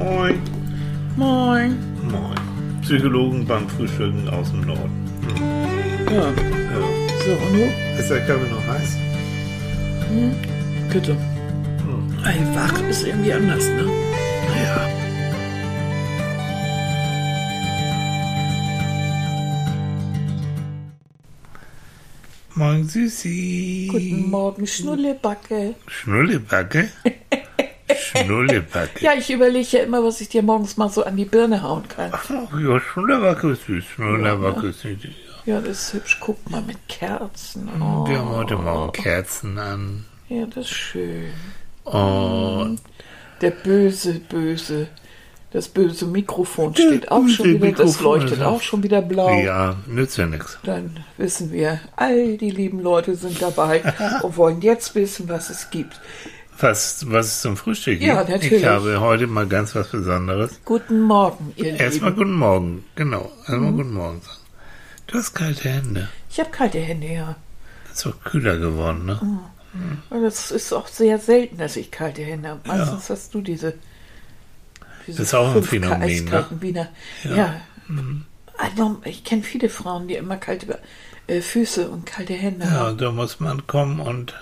Moin. Moin. Moin. Psychologen beim Frühstücken aus dem Norden. Ja. Ja. So, und du? Ist der Kaffee noch heiß? Bitte. Ey, wach ist irgendwie anders, ne? Ja. Moin Süßi. Guten Morgen, Schnullebacke. Schnullebacke? Schnullebacke. Ja, ich überlege ja immer, was ich dir morgens mal so an die Birne hauen kann. Ach ja, Schnullebacke ist süß. Schnullebacke ist süß. Ja, das ist hübsch. Guck mal mit Kerzen. Oh, Wir haben heute Morgen Kerzen an. ja, das ist schön. Und Der böse, böse, das böse Mikrofon steht auch schon wieder, das Mikrofon leuchtet ist auch schon wieder blau. ja, nützt ja nichts. Dann wissen wir, all die lieben Leute sind dabei und wollen jetzt wissen, was es gibt. Was, was es zum Frühstück gibt? Ja, natürlich. Ich habe heute mal ganz was Besonderes. Guten Morgen, ihr Erstmal Lieben. guten Morgen. Genau, Mhm. erstmal guten Morgen sagen. Du hast kalte Hände. Ich habe kalte Hände, ja. Ist auch kühler geworden, ne? Und es ist auch sehr selten, dass ich kalte Hände habe. Meistens hast du diese. diese Das ist auch ein Phänomen, ne? Wiener. Ja. Ja. Also, ich kenne viele Frauen, die immer kalte äh, Füße und kalte Hände Ja, haben. da muss man kommen und.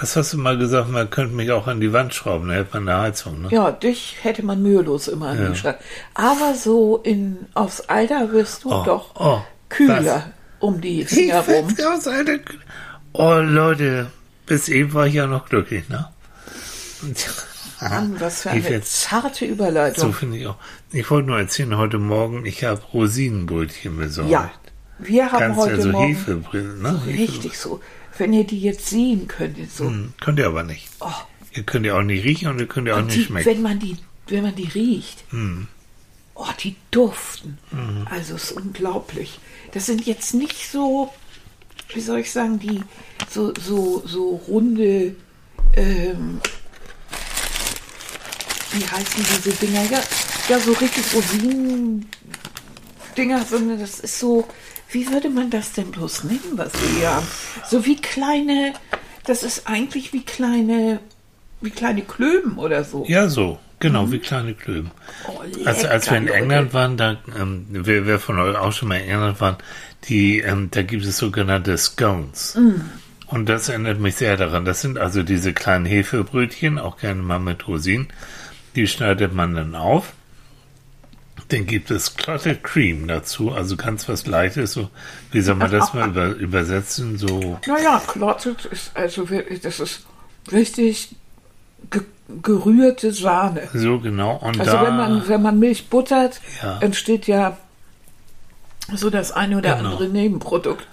Was hast du mal gesagt? Man könnte mich auch an die Wand schrauben, da hätte man eine Heizung, ne? Ja, dich hätte man mühelos immer an Ja. den Schrank. Aber so in, aufs Alter wirst du Oh, doch oh, kühler um die Ich Finger rum. find's aus, Alter. Oh, Leute, bis eben war ich ja noch glücklich, ne? Mann, was für Ich eine zarte So Überleitung. finde ich auch. Ich wollte nur erzählen, heute Morgen, ich habe Rosinenbrötchen besorgt. ja, wir haben Ganz heute ja so Morgen Hefebrille, ne? Hefe- richtig so. Wenn ihr die jetzt sehen könntet, so. Hm, Könnt ihr aber nicht. Oh, Ihr könnt ja auch nicht riechen und ihr könnt ja auch Und nicht die, schmecken. wenn man die, wenn man die riecht, Hm. oh, die duften. Mhm. Also es ist unglaublich. Das sind jetzt nicht so, wie soll ich sagen, die so so so runde, ähm, wie heißen diese Dinger? Ja, ja so richtig Rosinen-Dinger, sondern das ist so, wie würde man das denn bloß nennen, was wir hier haben? So wie kleine, das ist eigentlich wie kleine, wie kleine Klöben oder so. Ja, so. Genau, wie kleine Klöben. Oh, Als, als wir in lecker, England Leute. waren, da, ähm, wer, wer von euch auch schon mal in England waren, die, ähm, da gibt es sogenannte Scones. Mm. Und das erinnert mich sehr daran. Das sind also diese kleinen Hefebrötchen, auch gerne mal mit Rosinen. Die schneidet man dann auf. Dann gibt es Clotted Cream dazu, also ganz was Leichtes, so, wie soll man das mal über, übersetzen, so, Naja, Clotted ist also wirklich, das ist richtig ge gerührte Sahne. so genau. Und Also da, wenn man wenn man Milch buttert, Ja. entsteht ja so das eine oder Genau. andere Nebenprodukt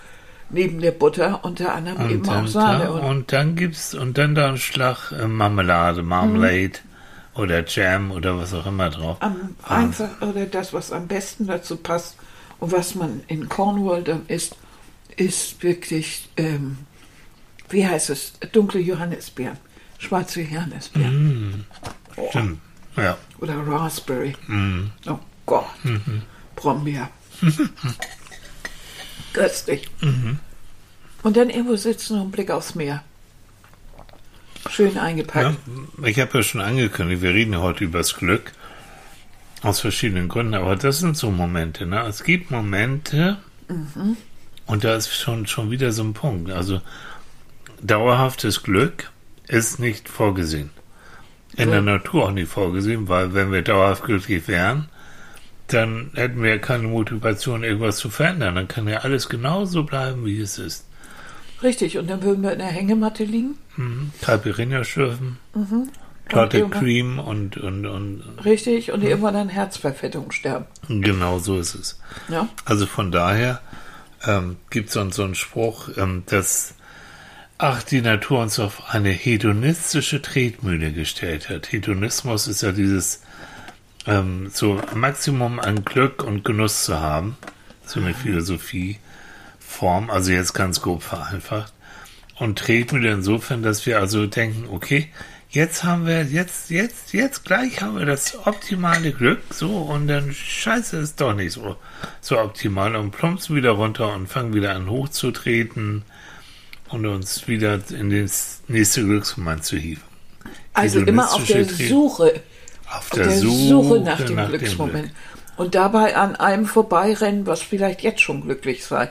neben der Butter, unter anderem eben Und auch dann, Sahne. Und, und dann gibt's und dann da ein Schlag äh, Marmelade, Marmalade oder Jam oder was auch immer drauf. am einfach oder das, was am besten dazu passt und was man in Cornwall dann isst, ist wirklich, ähm, wie heißt es, dunkle Johannisbeeren, schwarze Johannisbeeren Stimmt. Ja. oder Raspberry. Mhm. Oh Gott, Brombeer. Köstlich. Mhm. Und dann irgendwo sitzen und einen Blick aufs Meer. Schön eingepackt. ja. Ich habe ja schon angekündigt, wir reden ja heute über das Glück. Aus verschiedenen Gründen, aber das sind so Momente. Ne? Es gibt Momente, und da ist schon, schon wieder so ein Punkt. Also, dauerhaftes Glück ist nicht vorgesehen. In der Natur auch nicht vorgesehen, weil wenn wir dauerhaft glücklich wären, dann hätten wir keine Motivation, irgendwas zu verändern. Dann kann ja alles genauso bleiben, wie es ist. Richtig, und dann würden wir in der Hängematte liegen. Mhm. Caipirinha schlürfen, Clotted irgendwann- Cream und, und, und Richtig, und irgendwann an Herzverfettung sterben. genau so ist es. Ja? Also von daher ähm, gibt es so, so einen Spruch, ähm, dass ach, die Natur uns auf eine hedonistische Tretmühle gestellt hat. Hedonismus ist ja dieses ähm, so Maximum an Glück und Genuss zu haben. So eine Philosophieform, also jetzt ganz grob vereinfacht. Und Tretmühle insofern, dass wir also denken, okay, jetzt haben wir, jetzt, jetzt, jetzt gleich haben wir das optimale Glück, so, und dann scheiße ist doch nicht so, so optimal und plumpsen wieder runter und fangen wieder an hochzutreten und uns wieder in das nächste Glücksmoment zu hieven. Also immer auf der Suche Auf Auf der, Suche, nach dem nach Glücksmoment. Und dabei an einem vorbeirennen, was vielleicht jetzt schon glücklich sein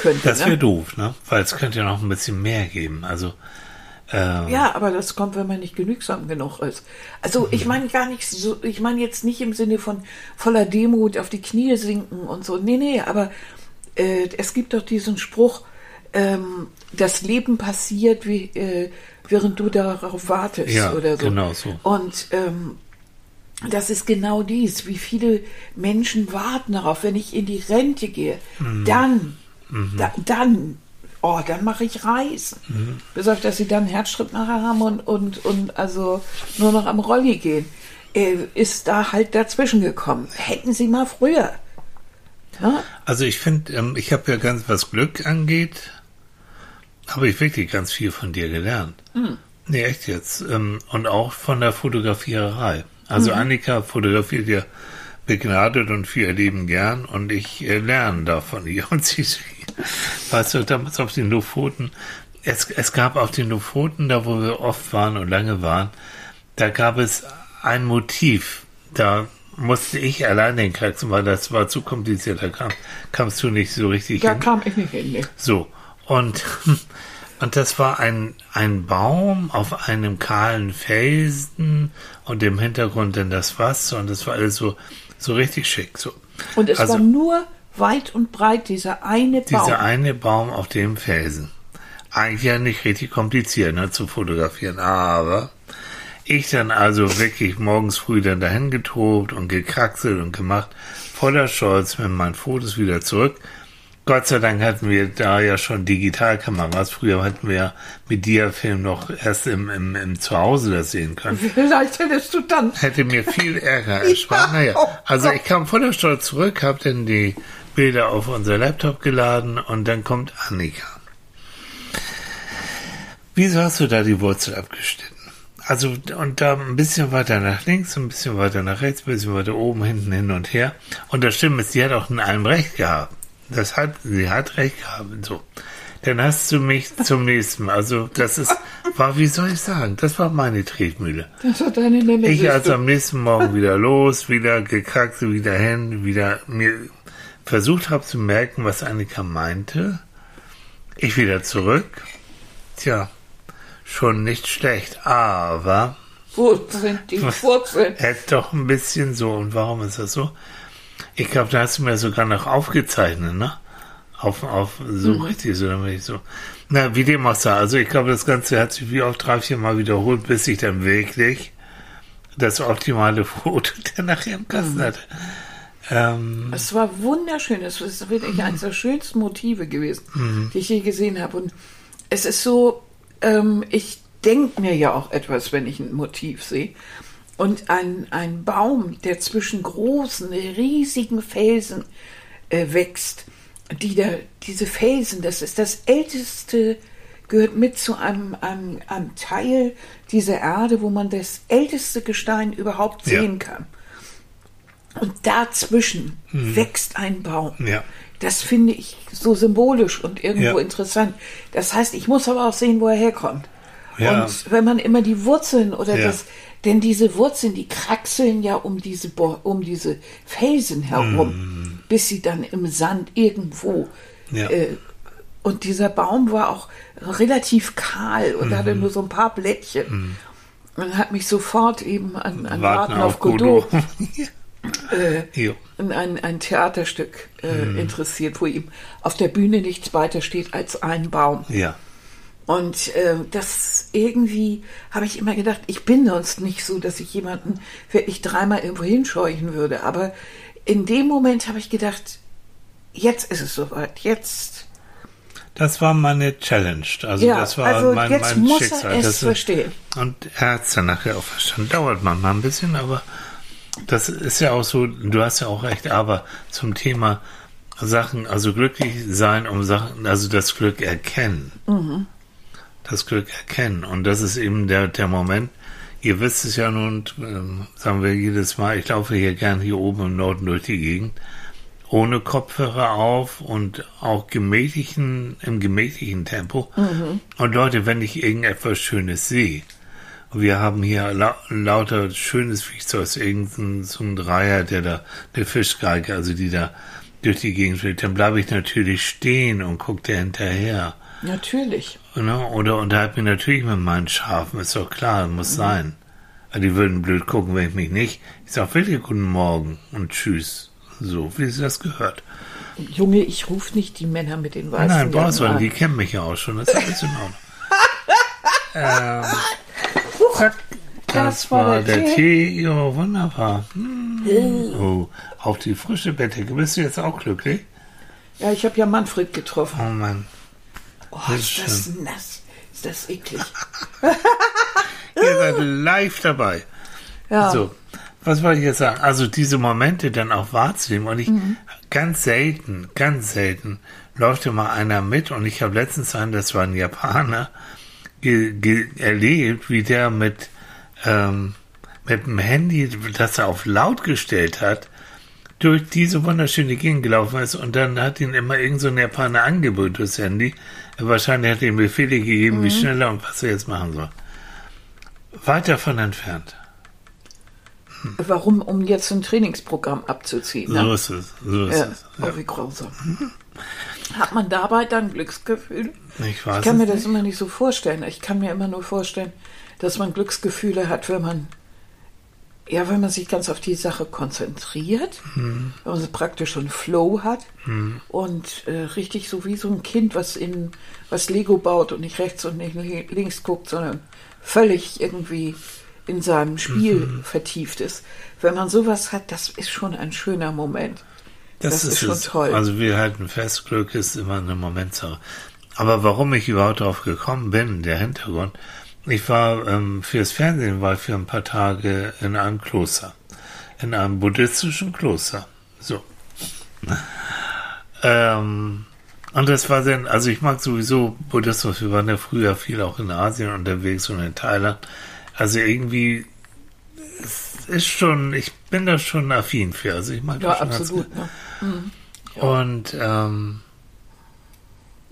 könnte. Das wäre ne? doof, ne? Weil es könnte ja noch ein bisschen mehr geben. Also, ähm, Ja, aber das kommt, wenn man nicht genügsam genug ist. Also ich meine gar nicht so, ich meine jetzt nicht im Sinne von voller Demut auf die Knie sinken und so. Nee, nee, aber äh, es gibt doch diesen Spruch, ähm, das Leben passiert, wie, äh, während du darauf wartest Ja, oder so. genau so. Und ähm, das ist genau dies, wie viele Menschen warten darauf, wenn ich in die Rente gehe, Mhm. dann, da, dann, oh, dann mache ich Reisen. Mhm. Bis auf, dass sie dann einen Herzschritt nachher haben und, und, und also nur noch am Rolli gehen, äh, ist da halt dazwischen gekommen. Hätten sie mal früher. Ja? Also ich finde, ähm, ich habe ja ganz, was Glück angeht, habe ich wirklich ganz viel von dir gelernt. Nee, echt jetzt. Ähm, und auch von der Fotografiererei. Also Annika fotografiert ja begnadet und für ihr Leben gern und ich äh, lerne da von ihr. Und sie, weißt du, damals auf den Lofoten, es, es gab auf den Lofoten, da wo wir oft waren und lange waren, da gab es ein Motiv, da musste ich allein den kraxen, weil das war zu kompliziert, da kam, kamst du nicht so richtig Da hin. kam ich nicht hin. Nee. So, und, und das war ein, ein Baum auf einem kahlen Felsen und im Hintergrund dann das Wasser und das war alles so, so richtig schick. So. Und es Also- war nur weit und breit dieser eine Baum. Dieser eine Baum auf dem Felsen. Eigentlich ja nicht richtig kompliziert ne, zu fotografieren, aber ich dann also wirklich morgens früh dann dahin getobt und gekraxelt und gemacht, voller Stolz mit meinen Fotos wieder zurück. Gott sei Dank hatten wir da ja schon Digitalkameras. Früher hatten wir mit Diafilm noch erst im, im, im Zuhause das sehen können Vielleicht hättest du dann hätte mir viel Ärger erspart. Ja, naja, oh also ich kam voller Stolz zurück, habe dann die Bilder auf unser Laptop geladen und dann kommt Annika. Wieso hast du da die Wurzel abgeschnitten? Also, und da ein bisschen weiter nach links, ein bisschen weiter nach rechts, ein bisschen weiter oben, hinten, hin und her. Und das stimmt, ist, sie hat auch in allem recht gehabt. Das hat, sie hat recht gehabt. So. Dann hast du mich zum nächsten Mal. Also, das ist, war, wie soll ich sagen, das war meine Tretmühle. das war deine Nemesis. Ich also am nächsten Morgen wieder los, wieder gekraxelt, wieder hin, wieder mir versucht habe zu merken, was Annika meinte. Ich wieder zurück. Tja, schon nicht schlecht, aber Wo sind die Wurzeln? hätte doch ein bisschen so. Und warum ist das so? Ich glaube, da hast du mir sogar noch aufgezeichnet, ne? Auf, auf so richtig, so damit ich so. Na, wie dem auch sei. Also ich glaube, das Ganze hat sich wie oft drei, vier Mal wiederholt, bis ich dann wirklich das optimale Foto dann nachher im Kasten hatte. Ähm, Es war wunderschön. Es ist wirklich eines der schönsten Motive gewesen, die ich je gesehen habe. Und es ist so, ähm, ich denke mir ja auch etwas, wenn ich ein Motiv sehe. Und ein, ein Baum, der zwischen großen, riesigen Felsen äh, wächst, die da, diese Felsen, das ist das älteste, gehört mit zu einem, einem, einem Teil dieser Erde, wo man das älteste Gestein überhaupt Ja. sehen kann. Und dazwischen wächst ein Baum. Ja. Das finde ich so symbolisch und irgendwo Ja. interessant. Das heißt, ich muss aber auch sehen, wo er herkommt. Ja. Und wenn man immer die Wurzeln oder Ja. das, denn diese Wurzeln, die kraxeln ja um diese, Bo- um diese Felsen herum, bis sie dann im Sand irgendwo. Mm. Ja. Äh, und dieser Baum war auch relativ kahl und hatte nur so ein paar Blättchen. Und hat mich sofort eben an, an Warten, auf Godot, äh, in ein, ein Theaterstück äh, Mhm. interessiert, wo ihm auf der Bühne nichts weiter steht als ein Baum. Ja. Und äh, das irgendwie habe ich immer gedacht, ich bin sonst nicht so, dass ich jemanden wirklich dreimal irgendwo hinscheuchen würde. Aber in dem Moment habe ich gedacht, jetzt ist es soweit, jetzt. Das war meine Challenge. Also Ja, das war also mein, jetzt mein muss Schicksal. er es Das- verstehen. Und er hat es dann nachher auch verstanden. Dauert manchmal ein bisschen, aber das ist ja auch so, du hast ja auch recht, aber zum Thema Sachen, also glücklich sein um Sachen, also das Glück erkennen. Das Glück erkennen. Und das ist eben der, der Moment, ihr wisst es ja nun, ähm, sagen wir jedes Mal, ich laufe hier gern hier oben im Norden durch die Gegend, ohne Kopfhörer auf und auch gemächlichen, im gemächlichen Tempo. Und Leute, wenn ich irgendetwas Schönes sehe, Und wir haben hier lau lauter schönes Viehzeug, irgendein so ein Dreier, der da, eine Fischgeige, also die da durch die Gegend fliegt. Dann bleibe ich natürlich stehen und gucke der hinterher. Natürlich. Ne? Oder unterhalte mich natürlich mit meinen Schafen, ist doch klar, muss mhm. sein. Die würden blöd gucken, wenn ich mich nicht. Ich sage wirklich guten Morgen und tschüss. So, wie sie das gehört. Junge, ich rufe nicht die Männer mit den weißen Nein, brauchst du, die kennen mich ja auch schon. Das ist alles in Ordnung. ähm, zack, das, das war, war der, der Tee. Tee. Ja, wunderbar. Hm. Oh, auf die frische Bettdecke. Bist du jetzt auch glücklich? Ja, ich habe ja Manfred getroffen. Oh Mann. Oh, das ist, ist das nass. Ist das eklig. Ihr seid live dabei. Ja. So, was wollte ich jetzt sagen? Also diese Momente dann auch wahrzunehmen und ich mhm. ganz selten, ganz selten läuft immer einer mit und ich habe letztens einen, das war ein Japaner, erlebt, wie der mit ähm, mit dem Handy, das er auf laut gestellt hat, durch diese wunderschöne Gegend gelaufen ist und dann hat ihn immer irgend so ein Japaner angeboten, das Handy. Wahrscheinlich hat er ihm Befehle gegeben, mhm. wie schneller und was er jetzt machen soll. Weit davon entfernt. Hm. Warum? Um jetzt ein Trainingsprogramm abzuziehen. Ne? So ist es. So ist ja. es. Ja. Oh, wie grausam. Hat man dabei dann Glücksgefühl? Ich weiß Ich kann mir das immer nicht so vorstellen. Ich kann mir immer nur vorstellen, dass man Glücksgefühle hat, wenn man ja, wenn man sich ganz auf die Sache konzentriert, mhm. wenn man so praktisch einen Flow hat mhm. und äh, richtig so wie so ein Kind, was in was Lego baut und nicht rechts und nicht links guckt, sondern völlig irgendwie in seinem Spiel mhm. vertieft ist. Wenn man sowas hat, das ist schon ein schöner Moment. Das, das ist, ist, schon es. toll. Also wir halten fest, Glück ist immer eine Momentsache. Aber warum ich überhaupt darauf gekommen bin, der Hintergrund, ich war ähm, fürs Fernsehen, war für ein paar Tage in einem Kloster. In einem buddhistischen Kloster. So. ähm, und das war dann, also ich mag sowieso Buddhismus, wir waren ja früher viel auch in Asien unterwegs und in Thailand. Also irgendwie es ist schon, ich bin da schon affin für. Also ich mag ja, das schon absolut. Ne? Mhm. Ja. Und ähm,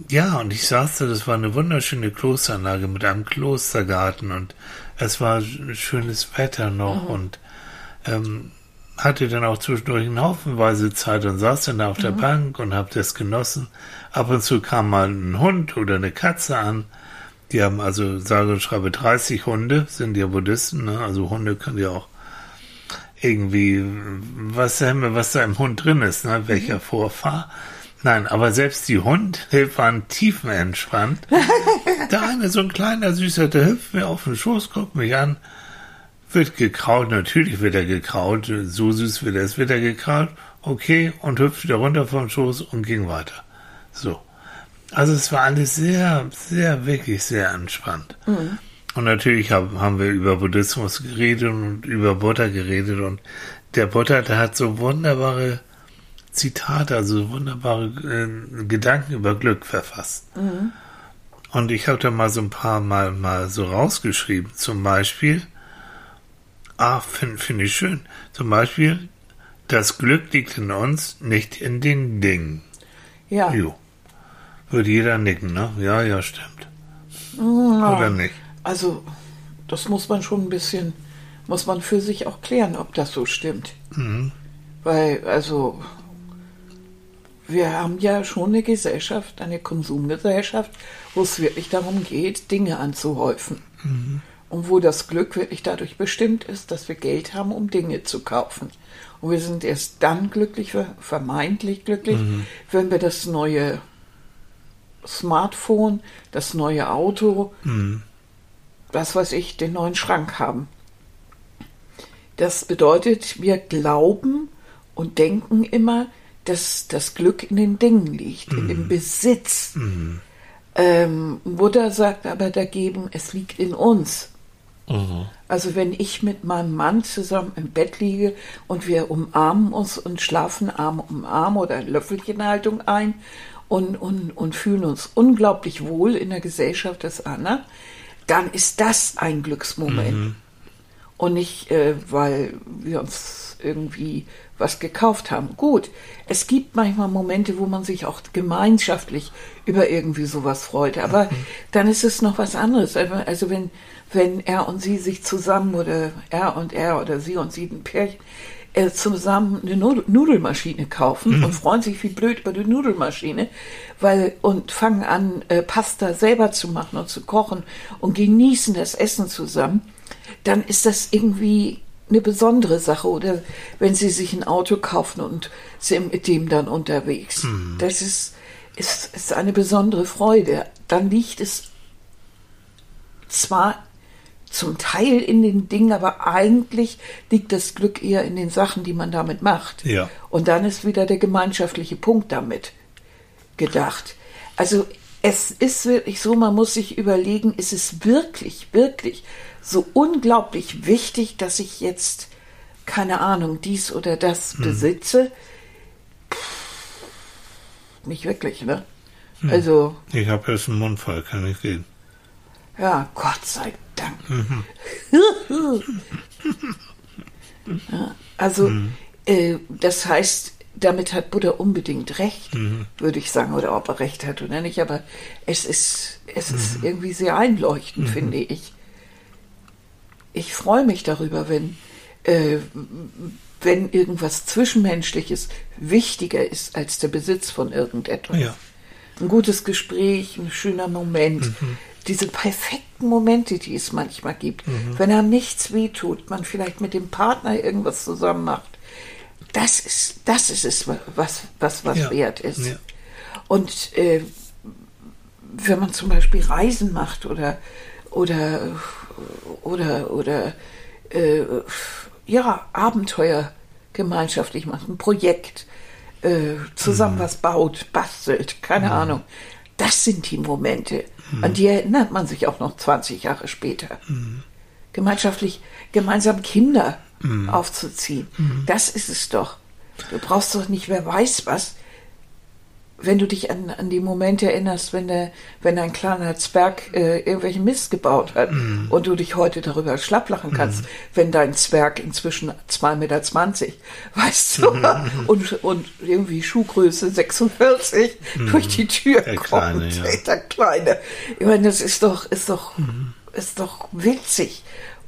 ja, und ich saß da, das war eine wunderschöne Klosteranlage mit einem Klostergarten und es war schönes Wetter noch mhm. und ähm, hatte dann auch zwischendurch einen Haufenweise Zeit und saß dann da auf der mhm. Bank und habe das genossen. Ab und zu kam mal ein Hund oder eine Katze an. Die haben also, sage und schreibe, 30 Hunde, sind ja Buddhisten, ne? also Hunde können ja auch irgendwie, was, was da im Hund drin ist, ne? welcher mhm. Vorfahr. Nein, aber selbst die Hunde waren tiefenentspannt. der eine, so ein kleiner Süßer, der hüpft mir auf den Schoß, guckt mich an, wird gekraut, natürlich wird er gekraut, so süß wird er, es wird er gekraut, okay, und hüpft wieder runter vom Schoß und ging weiter. So. Also es war alles sehr, sehr, wirklich sehr entspannt. Mhm. Und natürlich hab, haben wir über Buddhismus geredet und über Buddha geredet und der Buddha, der hat so wunderbare Zitate, also wunderbare äh, Gedanken über Glück verfasst. Mhm. Und ich habe da mal so ein paar Mal mal so rausgeschrieben. Zum Beispiel, ah, finde find ich schön. Zum Beispiel, das Glück liegt in uns, nicht in den Dingen. Ja. Jo. Würde jeder nicken, ne? Ja, ja, stimmt. Ja. Oder nicht? Also, das muss man schon ein bisschen, muss man für sich auch klären, ob das so stimmt. Mhm. Weil, also, wir haben ja schon eine Gesellschaft, eine Konsumgesellschaft, wo es wirklich darum geht, Dinge anzuhäufen. Mhm. Und wo das Glück wirklich dadurch bestimmt ist, dass wir Geld haben, um Dinge zu kaufen. Und wir sind erst dann glücklich, vermeintlich glücklich, mhm. wenn wir das neue Smartphone, das neue Auto, mhm. was weiß ich, den neuen Schrank haben. Das bedeutet, wir glauben und denken immer, dass das Glück in den Dingen liegt, mhm. im Besitz. Mhm. Ähm, Buddha sagt aber dagegen, es liegt in uns. Mhm. Also wenn ich mit meinem Mann zusammen im Bett liege und wir umarmen uns und schlafen Arm um Arm oder Löffelchenhaltung ein und, und, und fühlen uns unglaublich wohl in der Gesellschaft des anderen, dann ist das ein Glücksmoment. Mhm. Und nicht, äh, weil wir uns irgendwie was gekauft haben. Gut, es gibt manchmal Momente, wo man sich auch gemeinschaftlich über irgendwie sowas freut, aber mhm. dann ist es noch was anderes. Also wenn, wenn er und sie sich zusammen oder er und er oder sie und sie ein Pärchen äh, zusammen eine Nudel Nudelmaschine kaufen Mhm. und freuen sich wie blöd über die Nudelmaschine, weil und fangen an äh, Pasta selber zu machen und zu kochen und genießen das Essen zusammen, dann ist das irgendwie eine besondere Sache oder wenn sie sich ein Auto kaufen und sind mit dem dann unterwegs. Das ist, ist, ist eine besondere Freude. Dann liegt es zwar zum Teil in den Dingen, aber eigentlich liegt das Glück eher in den Sachen, die man damit macht. Ja. Und dann ist wieder der gemeinschaftliche Punkt damit gedacht. Also es ist wirklich so, man muss sich überlegen, ist es wirklich, wirklich so unglaublich wichtig, dass ich jetzt, keine Ahnung, dies oder das besitze? Pff, Nicht wirklich, ne? Also, Ich habe jetzt einen Mundfall, kann ich reden. ja, Gott sei Dank. ja, also, äh, das heißt, damit hat Buddha unbedingt recht, würde ich sagen, oder ob er recht hat oder nicht, aber es ist, es ist irgendwie sehr einleuchtend, finde ich. Ich freue mich darüber, wenn, äh, wenn irgendwas Zwischenmenschliches wichtiger ist als der Besitz von irgendetwas Ja. ein gutes Gespräch, ein schöner Moment. Diese perfekten Momente, die es manchmal gibt, wenn einem nichts wehtut, man vielleicht mit dem Partner irgendwas zusammen macht. Das ist, das ist es, was, was, was Ja. wert ist. Ja. Und äh, wenn man zum Beispiel Reisen macht oder oder oder oder äh, ja Abenteuer gemeinschaftlich macht, ein Projekt äh, zusammen was baut, bastelt, keine Ahnung. Das sind die Momente, an die erinnert man sich auch noch 20 Jahre später. Gemeinschaftlich, gemeinsam Kinder aufzuziehen, das ist es doch. Du brauchst doch nicht, wer weiß was, wenn du dich an, an die Momente erinnerst, wenn, der, wenn ein kleiner Zwerg äh, irgendwelchen Mist gebaut hat und du dich heute darüber schlapp lachen kannst, wenn dein Zwerg inzwischen 2,20 Meter, weißt du, und, und irgendwie Schuhgröße 46 durch die Tür Der kommt. Kleine, ja. Der Kleine. Ich meine, das ist doch, ist doch, ist doch witzig.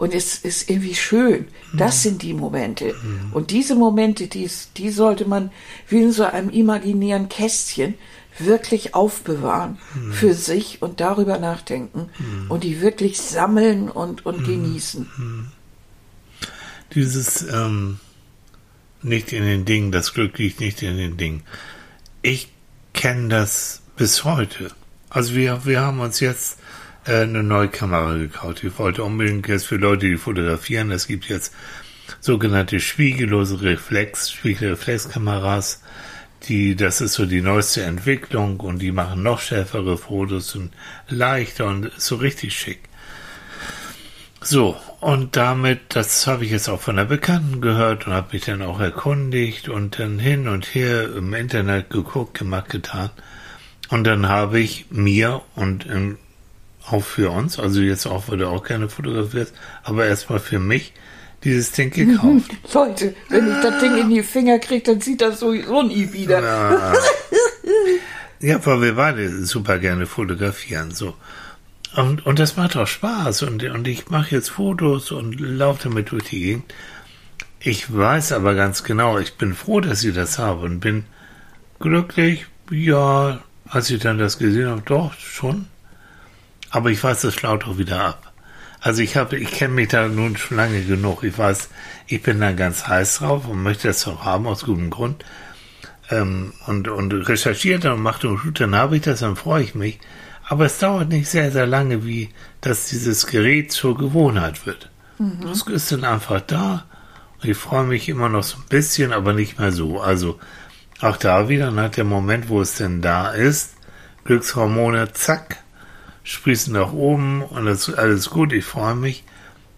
Und es ist irgendwie schön. Das sind die Momente. Und diese Momente, die, die sollte man wie in so einem imaginären Kästchen wirklich aufbewahren für sich und darüber nachdenken und die wirklich sammeln und, und genießen. Dieses ähm, nicht in den Dingen, das Glück liegt nicht in den Dingen. Ich kenne das bis heute. Also wir, wir haben uns jetzt eine neue Kamera gekauft. Ich wollte unbedingt jetzt für Leute, die fotografieren, es gibt jetzt sogenannte spiegellose Reflex, Spiegelreflexkameras, die, das ist so die neueste Entwicklung und die machen noch schärfere Fotos und leichter und so richtig schick. So, und damit, das habe ich jetzt auch von der Bekannten gehört und habe mich dann auch erkundigt und dann hin und her im Internet geguckt, gemacht, getan. Und dann habe ich mir und ähm, auch für uns, also jetzt auch, weil du auch gerne fotografierst, aber erstmal für mich dieses Ding gekauft. Leute, wenn ich das Ding in die Finger kriege, dann sieht das sowieso nie wieder. Ja. ja, weil wir beide super gerne fotografieren, so. Und, und das macht auch Spaß und, und ich mache jetzt Fotos und laufe damit durch die Gegend. Ich weiß aber ganz genau, ich bin froh, dass ich das habe und bin glücklich, ja, als ich dann das gesehen habe, doch, schon. Aber ich weiß, das flaut auch wieder ab. Also ich habe, ich kenne mich da nun schon lange genug. Ich weiß, ich bin da ganz heiß drauf und möchte das auch haben, aus gutem Grund. Ähm, und, und recherchiert und macht und tut, dann habe ich das, dann freue ich mich. Aber es dauert nicht sehr, sehr lange, wie dass dieses Gerät zur Gewohnheit wird. Das ist dann einfach da. Und ich freue mich immer noch so ein bisschen, aber nicht mehr so. Also auch da wieder, nach dem Moment, wo es denn da ist, Glückshormone, zack, sprießen nach oben und das ist alles gut, ich freue mich.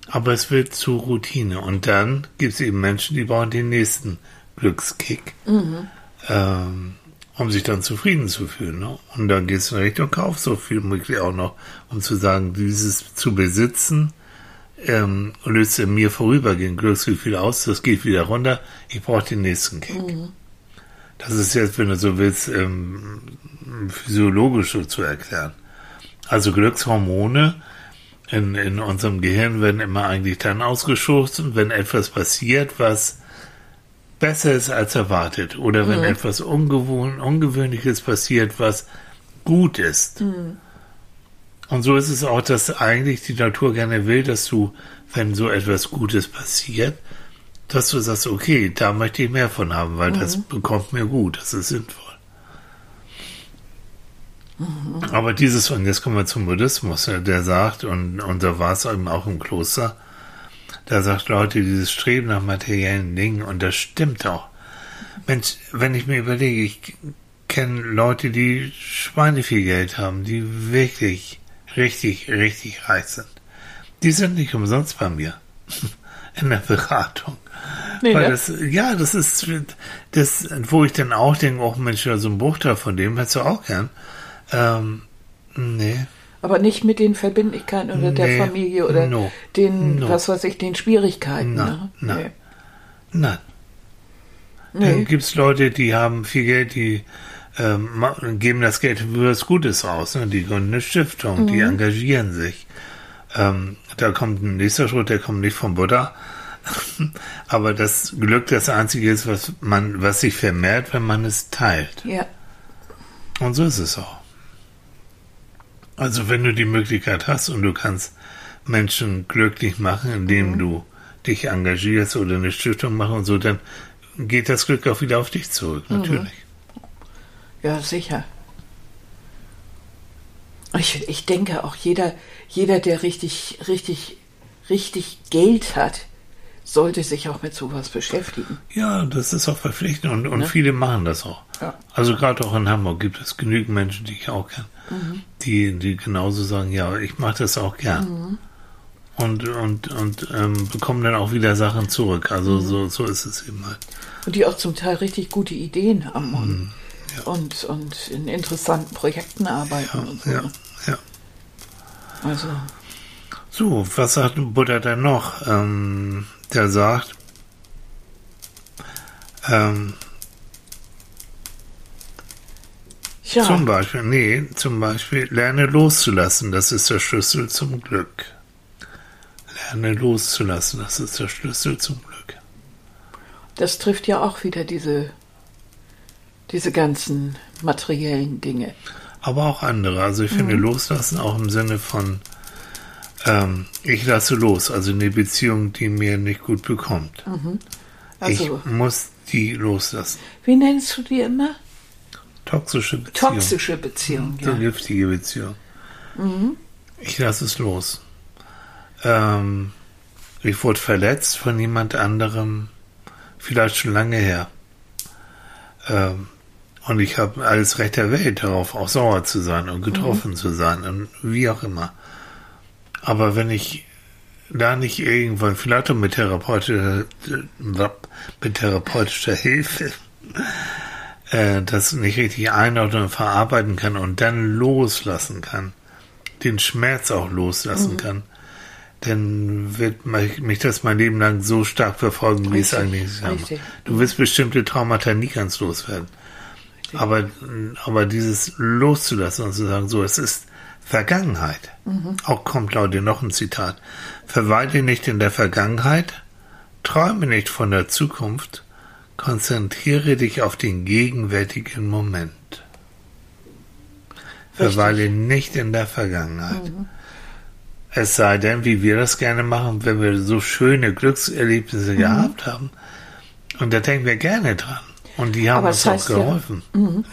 Aber es wird zu Routine. Und dann gibt es eben Menschen, die brauchen den nächsten Glückskick, ähm, um sich dann zufrieden zu fühlen. Ne? Und dann geht es in Richtung Kauf so viel möglich auch noch, um zu sagen, dieses zu besitzen, ähm, löst in mir vorübergehend Glücksgefühl aus, das geht wieder runter, ich brauche den nächsten Kick. Das ist jetzt, wenn du so willst, ähm, physiologisch so zu erklären. Also Glückshormone in, in unserem Gehirn werden immer eigentlich dann ausgestoßen, wenn etwas passiert, was besser ist als erwartet. Oder wenn Mhm. etwas Ungewohn, Ungewöhnliches passiert, was gut ist. Mhm. Und so ist es auch, dass eigentlich die Natur gerne will, dass du, wenn so etwas Gutes passiert, dass du sagst, okay, da möchte ich mehr von haben, weil das bekommt mir gut, das ist sinnvoll. Aber dieses, und jetzt kommen wir zum Buddhismus, der sagt, und, und da war es eben auch im Kloster, da sagt Leute, dieses Streben nach materiellen Dingen, und das stimmt auch. Mensch, wenn ich mir überlege, ich kenne Leute, die Schweine viel Geld haben, die wirklich richtig, richtig reich sind. Die sind nicht umsonst bei mir in der Beratung. Nee, Weil ne? das, ja, das ist das, wo ich dann auch denke, oh Mensch, so ein Bruchteil von dem hättest du auch gern. Ähm, nee. Aber nicht mit den Verbindlichkeiten oder der Nee, Familie oder no, den, no. was weiß ich, den Schwierigkeiten. Na, ne? na. Nee. Nein. Nee. Dann gibt es Leute, die haben viel Geld, die ähm, geben das Geld für was Gutes aus. Ne? Die gründen eine Stiftung, die engagieren sich. Ähm, da kommt ein nächster Schritt, der kommt nicht vom Buddha. Aber das Glück das Einzige ist, was man, was sich vermehrt, wenn man es teilt. Ja. Und so ist es auch. Also wenn du die Möglichkeit hast und du kannst Menschen glücklich machen, indem du dich engagierst oder eine Stiftung machen und so, dann geht das Glück auch wieder auf dich zurück, natürlich. Ja, sicher. Ich, ich denke auch jeder, jeder, der richtig, richtig, richtig Geld hat, sollte sich auch mit sowas beschäftigen. Ja, das ist auch verpflichtend und, und Ne? viele machen das auch. Ja. Also gerade auch in Hamburg gibt es genügend Menschen, die ich auch kenne, Mhm. die, die genauso sagen, ja, ich mache das auch gern. Mhm. Und, und, und ähm, bekommen dann auch wieder Sachen zurück. Also Mhm. so, so ist es eben halt. Und die auch zum Teil richtig gute Ideen haben und, Mhm. ja. und, und in interessanten Projekten arbeiten und so. Ja, ja. Also, So, was sagt Buddha denn noch? Ähm, der sagt, ähm, ja, zum Beispiel, nee, zum Beispiel, lerne loszulassen, das ist der Schlüssel zum Glück. Lerne loszulassen, das ist der Schlüssel zum Glück. das trifft ja auch wieder diese, diese ganzen materiellen Dinge. Aber auch andere. Also ich finde loslassen auch im Sinne von, ähm, ich lasse los, also eine Beziehung, die mir nicht gut bekommt. Also, ich muss die loslassen. wie nennst du die immer? Toxische Beziehung. Toxische Beziehung, ja. giftige Beziehung. Ich lasse es los. Ähm, ich wurde verletzt von jemand anderem, vielleicht schon lange her. Ähm, und ich habe alles Recht der Welt darauf, auch sauer zu sein und getroffen zu sein und wie auch immer. Aber wenn ich da nicht irgendwann, vielleicht auch mit therapeutischer, mit therapeutischer Hilfe, äh, das nicht richtig einordnen und verarbeiten kann und dann loslassen kann, den Schmerz auch loslassen kann, dann wird mich das mein Leben lang so stark verfolgen, wie es Richtig, eigentlich ist. richtig. Du wirst bestimmte Traumata nie ganz loswerden. Aber, aber dieses loszulassen und zu sagen, so, es ist Vergangenheit. Auch kommt Claudia noch ein Zitat. Verweile nicht in der Vergangenheit, träume nicht von der Zukunft, konzentriere dich auf den gegenwärtigen Moment. Verweile nicht in der Vergangenheit. Es sei denn, wie wir das gerne machen, wenn wir so schöne Glückserlebnisse Mhm. gehabt haben. Und da denken wir gerne dran. Und die haben uns auch heißt ja- geholfen.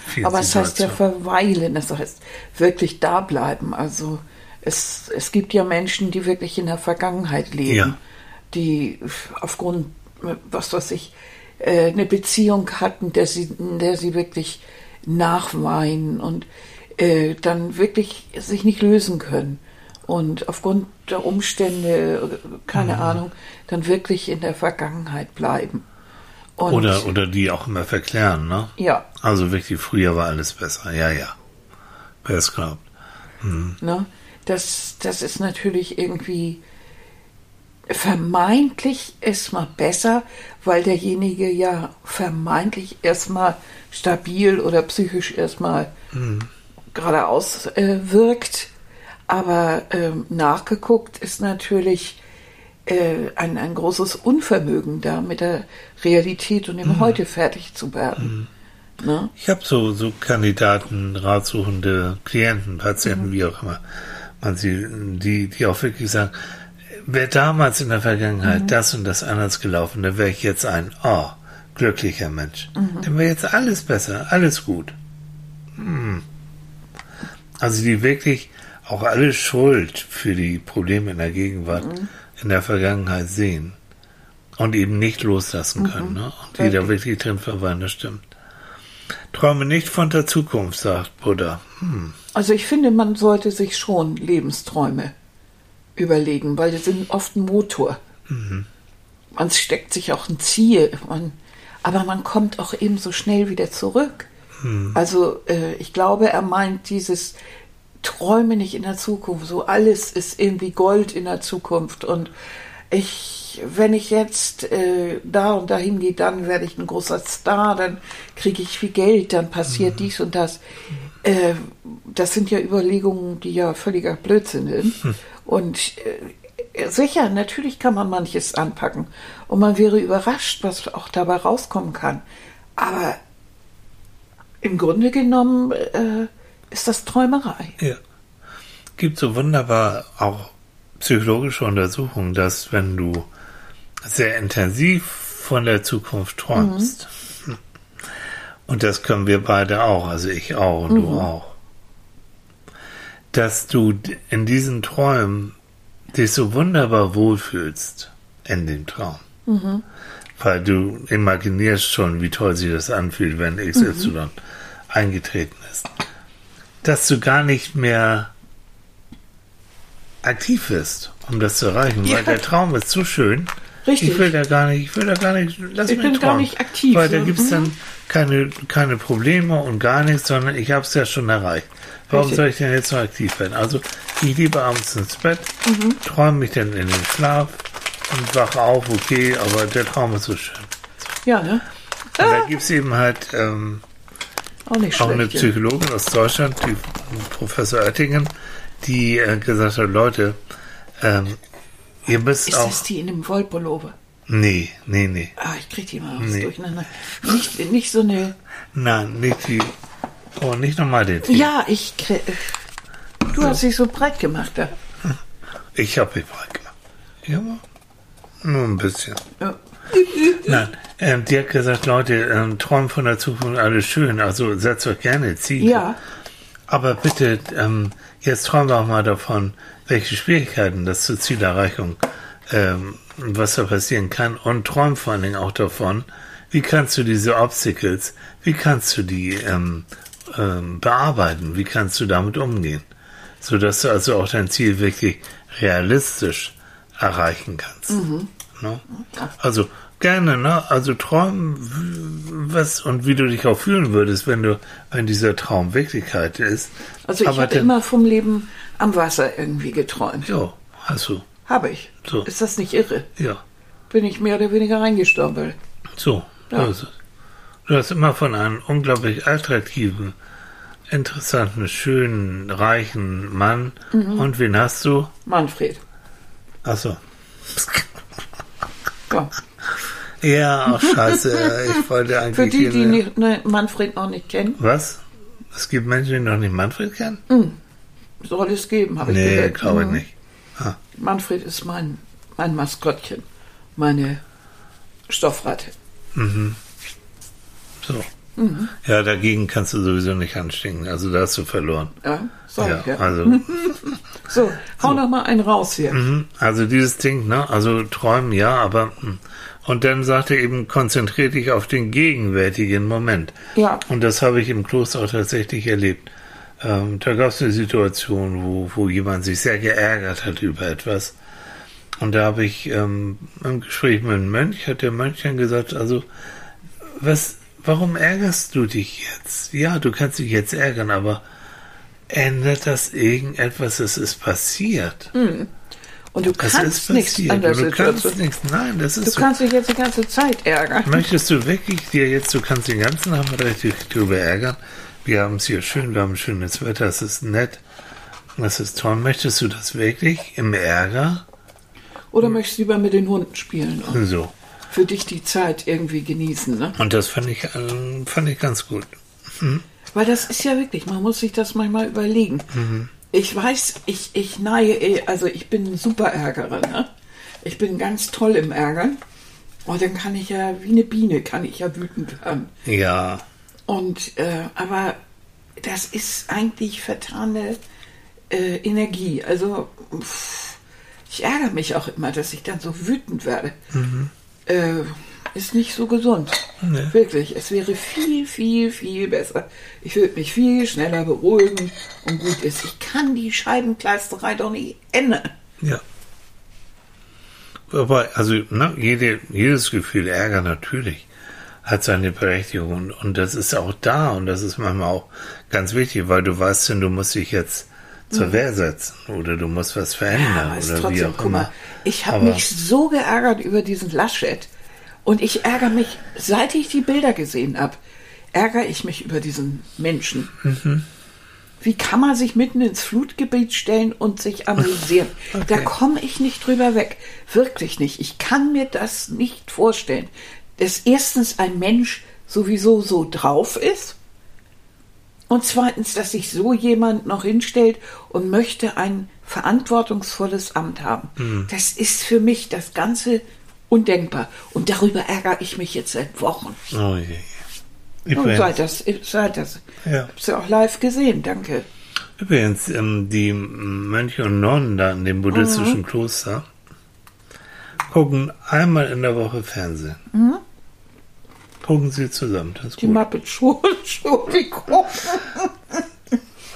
Vielen Aber es heißt ja verweilen, das heißt wirklich da bleiben. Also es, es gibt ja Menschen, die wirklich in der Vergangenheit leben, Ja. die aufgrund, was weiß ich, äh, eine Beziehung hatten, der sie, in der sie wirklich nachweinen und äh, dann wirklich sich nicht lösen können. Und aufgrund der Umstände, keine Mhm. Ahnung, dann wirklich in der Vergangenheit bleiben. Und, Oder, oder die auch immer verklären, ne? ja, Also wirklich, früher war alles besser. Ja, ja. Wer es glaubt. Ne? Das, das ist natürlich irgendwie vermeintlich erstmal besser, weil derjenige ja vermeintlich erstmal stabil oder psychisch erstmal geradeaus äh, wirkt. Aber ähm, nachgeguckt ist natürlich äh, ein, ein großes Unvermögen da, mit der Realität und dem Mhm. Heute fertig zu werden. Ne? Ich habe so, so Kandidaten, ratsuchende Klienten, Patienten, wie auch immer man sie, die, die auch wirklich sagen, wäre damals in der Vergangenheit das und das anders gelaufen, dann wäre ich jetzt ein, oh, glücklicher Mensch. Dann wäre jetzt alles besser, alles gut. Hm. Also die wirklich auch alle Schuld für die Probleme in der Gegenwart, in der Vergangenheit sehen und eben nicht loslassen können. Ne? Und die da wirklich drin verweilen, das stimmt. Träume nicht von der Zukunft, sagt Buddha. Hm. Also ich finde, man sollte sich schon Lebensträume überlegen, weil die sind oft ein Motor. Man steckt sich auch ein Ziel, man, aber man kommt auch eben so schnell wieder zurück. Also äh, ich glaube, er meint dieses Träume nicht in der Zukunft, so alles ist irgendwie Gold in der Zukunft und ich, wenn ich jetzt äh, da und dahin gehe, dann werde ich ein großer Star, dann kriege ich viel Geld, dann passiert dies und das. Äh, das sind ja Überlegungen, die ja völliger Blödsinn sind. Und äh, sicher, natürlich kann man manches anpacken. Und man wäre überrascht, was auch dabei rauskommen kann. Aber im Grunde genommen äh, ist das Träumerei. Ja. Gibt so wunderbar auch psychologische Untersuchungen, dass wenn du sehr intensiv von der Zukunft träumst, und das können wir beide auch, also ich auch und du auch, dass du in diesen Träumen dich so wunderbar wohlfühlst in dem Traum. Weil du imaginierst schon, wie toll sich das anfühlt, wenn XY eingetreten ist. Dass du gar nicht mehr aktiv wirst, um das zu erreichen, Ja. weil der Traum ist zu schön. Richtig. Ich will da gar nicht, ich will da gar nicht, lass Ich mich bin gar träumen. nicht aktiv, Weil da ne? gibt's Mhm. dann keine, keine Probleme und gar nichts, sondern ich habe es ja schon erreicht. Warum Richtig. soll ich denn jetzt noch aktiv werden? Also ich liebe abends ins Bett, Mhm. träume mich dann in den Schlaf und wache auf, okay, aber der Traum ist so schön. Ja, ne? Und da gibt's eben halt ähm, Auch nicht auch eine ja. Psychologin aus Deutschland, die Professor Oettingen, die äh, gesagt hat, Leute, ähm, ihr müsst Ist auch... das die in dem Wollpullover? Nee, nee, nee. Ah, ich krieg die mal Nee. durcheinander. Nicht, nicht so eine. Nein, nicht die... Oh, nicht nochmal den Titel. Ja, ich. Du hast dich so breit gemacht da. Ich habe mich breit gemacht. Ja, nur ein bisschen. Ja. Nein, ähm, die hat gesagt, Leute, ähm, träumen von der Zukunft alles schön, also setzt euch gerne Ziele. Ja, Aber bitte, ähm, jetzt träumen wir auch mal davon, welche Schwierigkeiten das zur Zielerreichung, ähm, was da passieren kann und träum vor allen Dingen auch davon, wie kannst du diese Obstacles, wie kannst du die ähm, ähm, bearbeiten, wie kannst du damit umgehen, so dass du also auch dein Ziel wirklich realistisch erreichen kannst. Ne? Also gerne, ne? Also träumen, was und wie du dich auch fühlen würdest, wenn du, wenn dieser Traum Wirklichkeit ist. also ich habe dann- immer vom Leben am Wasser irgendwie geträumt. Ja, hast du. Habe ich. So. Ist das nicht irre? Ja, Bin ich mehr oder weniger reingestompelt. so. Ja. so ist es. Du hast immer von einem unglaublich attraktiven, interessanten, schönen, reichen Mann. Mhm. Und wen hast du? Manfred. Achso. Ja. Ja, ach, scheiße. Ich wollte eigentlich. Für die, die nicht, ne, Manfred noch nicht kennen, Was? Es gibt Menschen, die noch nicht Manfred kennen? soll es geben, habe ich nee, gehört. glaube ich Mhm. nicht. Ah, Manfred ist mein, mein Maskottchen. Meine Stoffratte. So. Mhm. Ja, dagegen kannst du sowieso nicht anstinken. Also da hast du verloren. Ja, sag Ja, ja. also, So, hau noch mal einen raus hier. mhm, also dieses Ding, ne? Also träumen, ja, aber. hm. Und dann sagt er eben, konzentrier dich auf den gegenwärtigen Moment. Ja. Und das habe ich im Kloster auch tatsächlich erlebt. Ähm, da gab es eine Situation, wo, wo jemand sich sehr geärgert hat über etwas. Und da habe ich ähm, im Gespräch mit einem Mönch, hat der Mönch dann gesagt, also, was, warum ärgerst du dich jetzt? Ja, du kannst dich jetzt ärgern, aber ändert das irgendetwas? Es ist passiert. Und du Das kannst ist nichts passiert. an der Und du kannst nichts. Nein, das Du ist so. kannst dich jetzt die ganze Zeit ärgern. Möchtest du wirklich dir jetzt, du kannst den ganzen Nachmittag dich drüber ärgern. Wir haben es hier schön, wir haben schönes Wetter, es ist nett. Das ist toll. Möchtest du das wirklich im Ärger? Oder möchtest du lieber mit den Hunden spielen So. Für dich die Zeit irgendwie genießen, ne? Und das fand ich, äh, fand ich ganz gut. Weil das ist ja wirklich, man muss sich das manchmal überlegen. Ich weiß, ich, ich neige, eh- also ich bin ein super Ärgerer, ne? Ich bin ganz toll im Ärgern. Und dann kann ich ja, wie eine Biene, kann ich ja wütend werden. Ja, Und, äh, aber das ist eigentlich vertane äh, Energie. Also, pff, ich ärgere mich auch immer, dass ich dann so wütend werde. Äh, ist nicht so gesund. Nee. Wirklich. Es wäre viel, viel, viel besser. Ich würde mich viel schneller beruhigen und gut ist. Ich kann die Scheibenkleisterei doch nicht ändern. ja. Aber, also, ne, jede, jedes Gefühl Ärger natürlich hat seine Berechtigung und, und das ist auch da und das ist manchmal auch ganz wichtig, weil du weißt denn, du musst dich jetzt zur Wehr setzen oder du musst was verändern ist oder wie auch guck immer. ich habe mich so geärgert über diesen Laschet. Und ich ärgere mich, seit ich die Bilder gesehen habe, ärgere ich mich über diesen Menschen. Mhm. Wie kann man sich mitten ins Flutgebiet stellen und sich amüsieren? Da komme ich nicht drüber weg. Wirklich nicht. Ich kann mir das nicht vorstellen. Dass erstens ein Mensch sowieso so drauf ist und zweitens, dass sich so jemand noch hinstellt und möchte ein verantwortungsvolles Amt haben. Das ist für mich das Ganze undenkbar. Und darüber ärgere ich mich jetzt seit Wochen. Oh je. je. Und seit das, seit das. Ja. Hab's ja auch live gesehen, danke. übrigens ähm, die Mönche und Nonnen da in dem buddhistischen Mhm. Kloster gucken einmal in der Woche Fernsehen. Gucken sie zusammen. Das ist Mhm. Die gut. Muppet Show, Entschuldigung. Oh,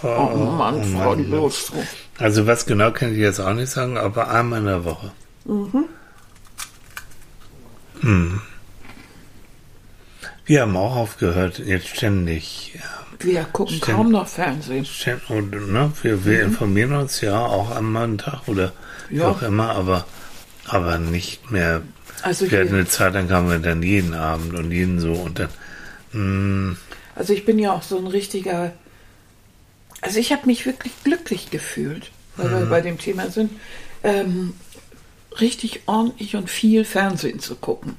Oh Mann, oh Frau. Also was genau kann ich jetzt auch nicht sagen, aber einmal in der Woche. Hm. Wir haben auch aufgehört, jetzt ständig, ja, Wir gucken Stimmt. kaum noch Fernsehen. ständig und, ne, wir, wir informieren uns ja auch einmal einen Tag oder wie Mhm. Ja. auch immer, aber, aber nicht mehr. Also wir hatten eine Zeit, dann kamen wir dann jeden Abend und jeden so und dann, hm, Also ich bin ja auch so ein richtiger. Also ich habe mich wirklich glücklich gefühlt, weil wir bei dem Thema sind, ähm, richtig ordentlich und viel Fernsehen zu gucken.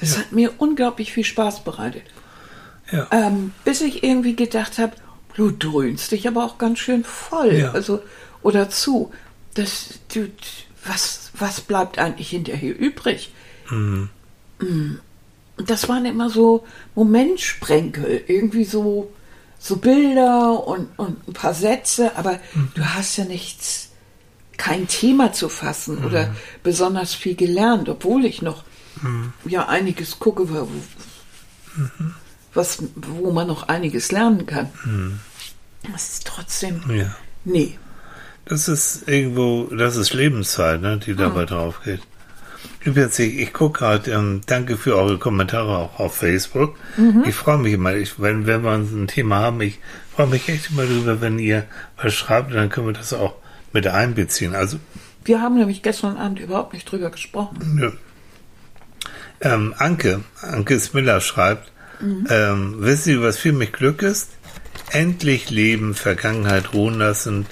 Das hat mir unglaublich viel Spaß bereitet. ja, Ähm, bis ich irgendwie gedacht habe, du dröhnst dich aber auch ganz schön voll. Ja. Also, oder zu. Das, du, was, was bleibt eigentlich hinterher übrig? Mm. Und das waren immer so Momentsprenkel, irgendwie so, so Bilder und, und ein paar Sätze, aber du hast ja nichts, kein Thema zu fassen oder besonders viel gelernt, obwohl ich noch ja einiges gucke, wo, was, wo man noch einiges lernen kann. Das ist trotzdem, ja. nee. Das ist irgendwo, das ist Lebenszeit, ne, die dabei Hm. drauf geht. Übrigens, ich, ich gucke gerade, ähm, danke für eure Kommentare auch auf Facebook. Mhm. Ich freue mich immer, ich, wenn, wenn wir uns ein Thema haben, ich freue mich echt immer darüber, wenn ihr was schreibt, dann können wir das auch mit einbeziehen. Also, Wir haben nämlich gestern Abend überhaupt nicht drüber gesprochen. nö. Ähm, Anke, Anke Smiller schreibt, Mhm. ähm, wissen Sie, was für mich Glück ist? Endlich leben, Vergangenheit ruhen lassen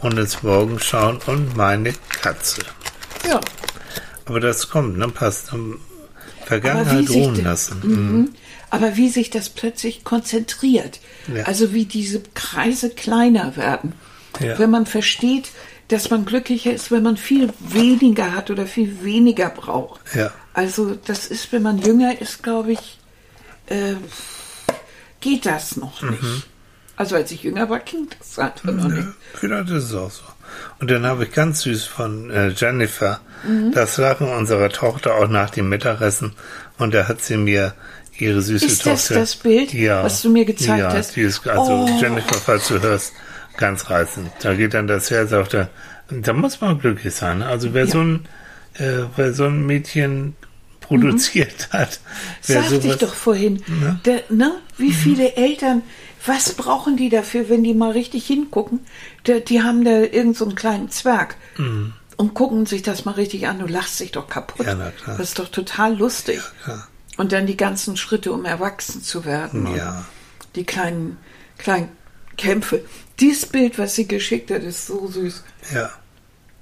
und ins Morgen schauen und meine Katze. Ja. Aber das kommt, ne? Passt. Vergangenheit ruhen lassen. Mhm. Aber wie sich das plötzlich konzentriert. Ja. Also wie diese Kreise kleiner werden. Ja. Wenn man versteht, dass man glücklicher ist, wenn man viel weniger hat oder viel weniger braucht. Ja. Also das ist, wenn man jünger ist, glaube ich, äh, geht das noch nicht. Also als ich jünger war, ging das einfach noch nicht. Ja, vielleicht ist es auch so. Und dann habe ich ganz süß von äh, Jennifer Mhm. das Lachen unserer Tochter auch nach dem Mittagessen. Und da hat sie mir ihre süße Ist das Tochter. das Bild, was du mir gezeigt ja, hast? Die ist, also Oh. Jennifer, falls du hörst, ganz reizend. Da geht dann das Herz auf der. Da muss man glücklich sein. ne? Also wer so ein, äh, wer so ein Mädchen produziert hat, wer Sagte ich doch vorhin. Ne? Der, ne? Wie viele Eltern, was brauchen die dafür, wenn die mal richtig hingucken? Der, die haben da irgend so einen kleinen Zwerg und gucken sich das mal richtig an. Du lachst dich doch kaputt. Ja, na klar. Das ist doch total lustig. klar. Und dann die ganzen Schritte, um erwachsen zu werden. Ja. Die kleinen, kleinen Kämpfe. Dieses Bild, was sie geschickt hat, ist so süß. Ja.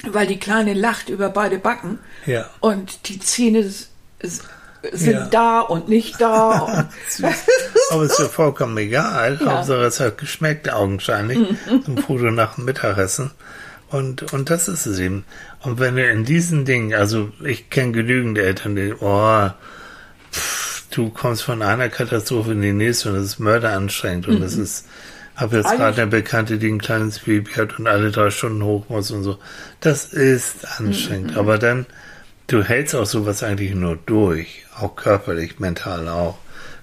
Weil die Kleine lacht über beide Backen. Ja. Und die Zähne sind Ja. da und nicht da. Und Aber ist ja vollkommen egal. Ja. Hauptsache es hat geschmeckt, augenscheinlich. Ein Foto nach dem Mittagessen. Und, und das ist es eben. Und wenn du in diesen Dingen, also ich kenne genügend Eltern, die, oh, pff, du kommst von einer Katastrophe in die nächste und das ist mörderanstrengend und das ist, habe jetzt gerade eine Bekannte, die ein kleines Baby hat und alle drei Stunden hoch muss und so. Das ist anstrengend. Aber dann, du hältst auch sowas eigentlich nur durch, auch körperlich, mental auch.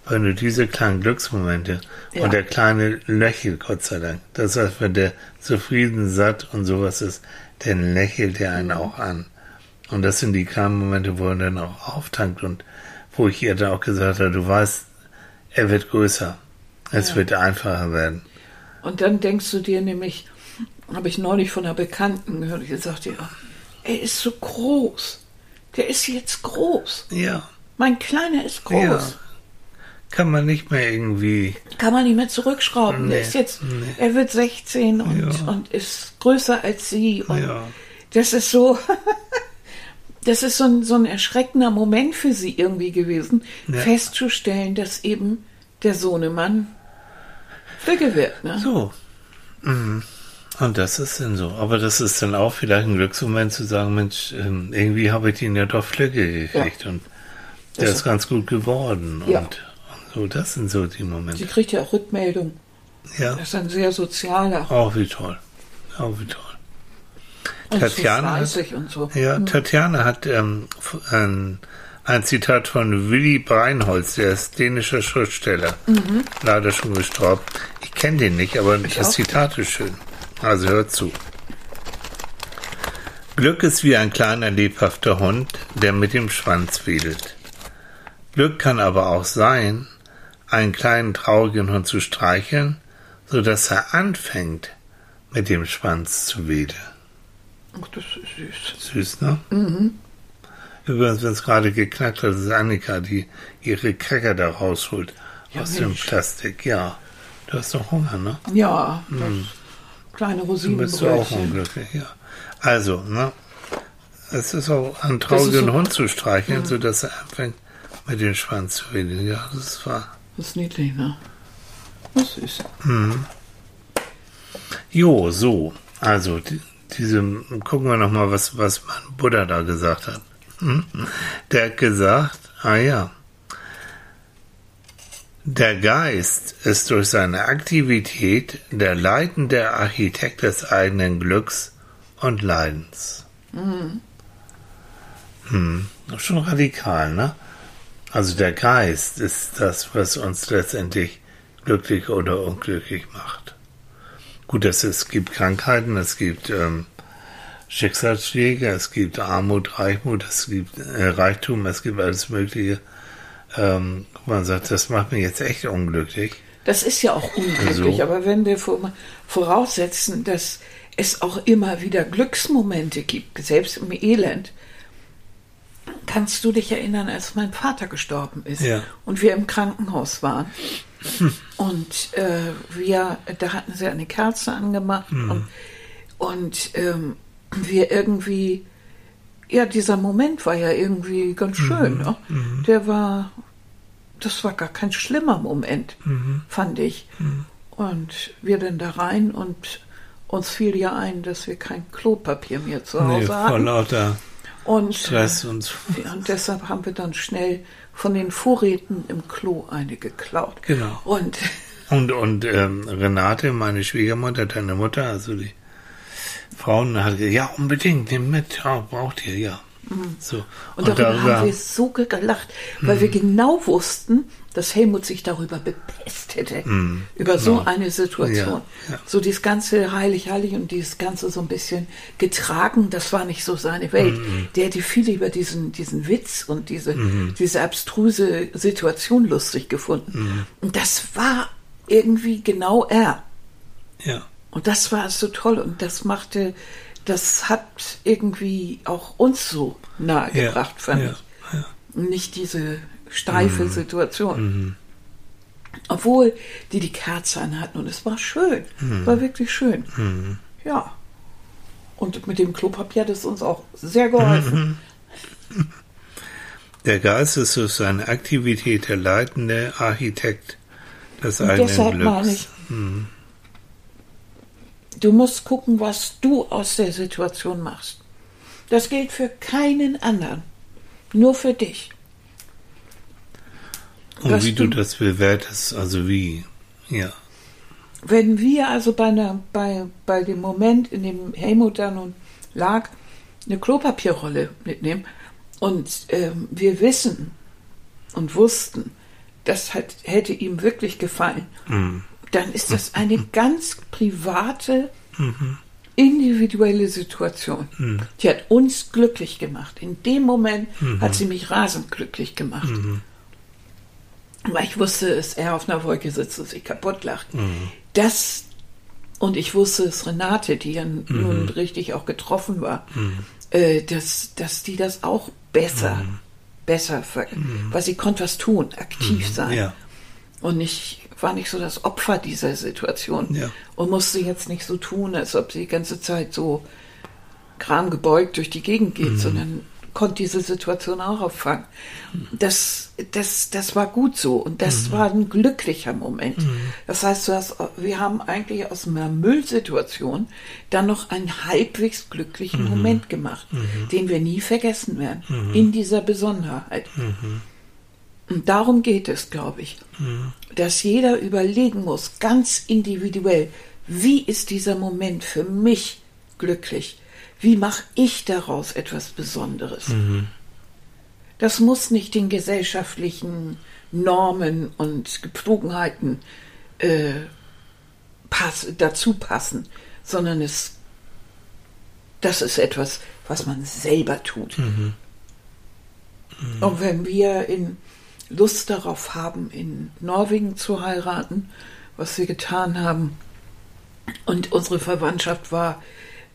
Wenn du diese kleinen Glücksmomente Ja. und der kleine lächelt, Gott sei Dank. Das heißt, wenn der zufrieden, satt und sowas ist, dann lächelt er einen auch an. Und das sind die kleinen Momente, wo er dann auch auftankt und wo ich ihr dann auch gesagt habe, du weißt, er wird größer. Es Ja. wird einfacher werden. Und dann denkst du dir nämlich, habe ich neulich von einer Bekannten gehört, die sagte, ja, er ist so groß. Der ist jetzt groß. Ja. Mein Kleiner ist groß. Ja. Kann man nicht mehr irgendwie. Kann man nicht mehr zurückschrauben. Nee, Der ist jetzt, nee. er wird 16 und, Ja. und ist größer als sie. Und Ja. das ist so, das ist so ein, so ein erschreckender Moment für sie irgendwie gewesen, Ja. festzustellen, dass eben der Sohnemann Flügge wird. Ne? So. Mhm. Und das ist dann so. Aber das ist dann auch vielleicht ein Glücksmoment zu sagen, Mensch, ähm, irgendwie habe ich ihn ja doch Flügge gekriegt und der Das- ist ganz gut geworden. Ja. Und, und so, das sind so die Sie Momente. kriegt ja auch Rückmeldung. Ja. Das ist ein sehr sozialer Auch wie toll. Auch wie toll. und Tatjana so hat- so. Ja, Tatjana hat ähm, ein, ein Zitat von Willy Breinholz, der ist dänischer Schriftsteller. Leider schon gestorben. Ich kenne den nicht, aber das auch. Zitat ist schön. Also hört zu. Glück ist wie ein kleiner lebhafter Hund, der mit dem Schwanz wedelt. Glück kann aber auch sein, einen kleinen traurigen Hund zu streicheln, so dass er anfängt, mit dem Schwanz zu wedeln. Ach, das ist süß. Süß, ne? Mhm. Übrigens, wenn es gerade geknackt hat, ist Annika, die ihre Cracker da rausholt Ja, aus dem Mensch. Plastik. Ja, du hast doch Hunger, ne? Ja, das kleine Du bist du auch unglücklich, ja. Also, ne? Es ist auch ein ist traurigen so- Hund zu streicheln, sodass er anfängt, mit dem Schwanz zu wedeln. Ja, das wahr. Das ist niedlich, ne? Das ist süß. Jo, so. Also, die, diese, gucken wir nochmal, was, was mein Buddha da gesagt hat. Hm? Der hat gesagt, ah ja, der Geist ist durch seine Aktivität der leitende Architekt des eigenen Glücks und Leidens. Hm. Schon radikal, ne? Also der Geist ist das, was uns letztendlich glücklich oder unglücklich macht. Gut, es, es gibt Krankheiten, es gibt ähm, Schicksalsschläge, es gibt Armut, Reichmut, es gibt äh, Reichtum, es gibt alles Mögliche. Ähm, man sagt, das macht mich jetzt echt unglücklich. Das ist ja auch unglücklich, So. aber wenn wir vor- voraussetzen, dass es auch immer wieder Glücksmomente gibt, selbst im Elend, kannst du dich erinnern, als mein Vater gestorben ist Ja. und wir im Krankenhaus waren. Und äh, wir, da hatten sie eine Kerze angemacht und, und ähm, wir irgendwie, ja, dieser Moment war ja irgendwie ganz schön. Ne? Der war, das war gar kein schlimmer Moment, fand ich. Und wir dann da rein und uns fiel ja ein, dass wir kein Klopapier mehr zu Hause Nee, vor hatten. lauter Und, Stress und ja, und deshalb haben wir dann schnell von den Vorräten im Klo eine geklaut. Genau. Und Und, und ähm, Renate, meine Schwiegermutter, deine Mutter, also die Frauen, hat gesagt, ja, unbedingt, nimm mit, ja, braucht ihr, ja. So. Mhm. Und, darüber, haben wir so gelacht, weil Mhm. wir genau wussten, dass Helmut sich darüber bepest hätte, über so genau. eine Situation. Ja, ja. So dieses ganze heilig, heilig und dieses ganze so ein bisschen getragen, das war nicht so seine Welt. Mhm. Der hätte viel über diesen, diesen Witz und diese, diese abstruse Situation lustig gefunden. Mhm. Und das war irgendwie genau er. Ja. Und das war so toll und das machte, das hat irgendwie auch uns so nahe Ja, gebracht, fand ja, ich. Nicht diese steife Mhm. Situation. Obwohl die die Kerze an hatten und es war schön. Mhm. War wirklich schön. Ja. Und mit dem Klopapier hat es uns auch sehr geholfen. Der Geist ist durch seine Aktivität der leitende Architekt des Und eigenen deshalb Glücks. meine ich, du musst gucken, was du aus der Situation machst. Das gilt für keinen anderen. Nur für dich. Und was wie du du- das bewertest, also wie. Ja. Wenn wir also bei, einer, bei, bei dem Moment, in dem Helmut da nun lag, eine Klopapierrolle mitnehmen und ähm, wir wissen und wussten, das hat, hätte ihm wirklich gefallen, dann ist das eine ganz private, individuelle Situation. Die hat uns glücklich gemacht. In dem Moment hat sie mich rasend glücklich gemacht. Weil ich wusste, dass er auf einer Wolke sitzt und sich kaputt lacht. Das, und ich wusste es Renate, die ja nun richtig auch getroffen war, äh, dass, dass die das auch besser, besser, weil sie konnte was tun, aktiv sein. Ja. Und ich war nicht so das Opfer dieser Situation Ja. und musste jetzt nicht so tun, als ob sie die ganze Zeit so Kram gebeugt durch die Gegend geht, sondern konnte diese Situation auch auffangen. Das, das, das war gut so und das war ein glücklicher Moment. Das heißt, hast, wir haben eigentlich aus einer Müllsituation dann noch einen halbwegs glücklichen Moment gemacht, den wir nie vergessen werden, in dieser Besonderheit. Und darum geht es, glaube ich, dass jeder überlegen muss, ganz individuell, wie ist dieser Moment für mich glücklich? Wie mache ich daraus etwas Besonderes? Das muss nicht den gesellschaftlichen Normen und Gepflogenheiten äh, pass, dazu passen, sondern es, das ist etwas, was man selber tut. Und wenn wir in Lust darauf haben, in Norwegen zu heiraten, was wir getan haben, und unsere Verwandtschaft war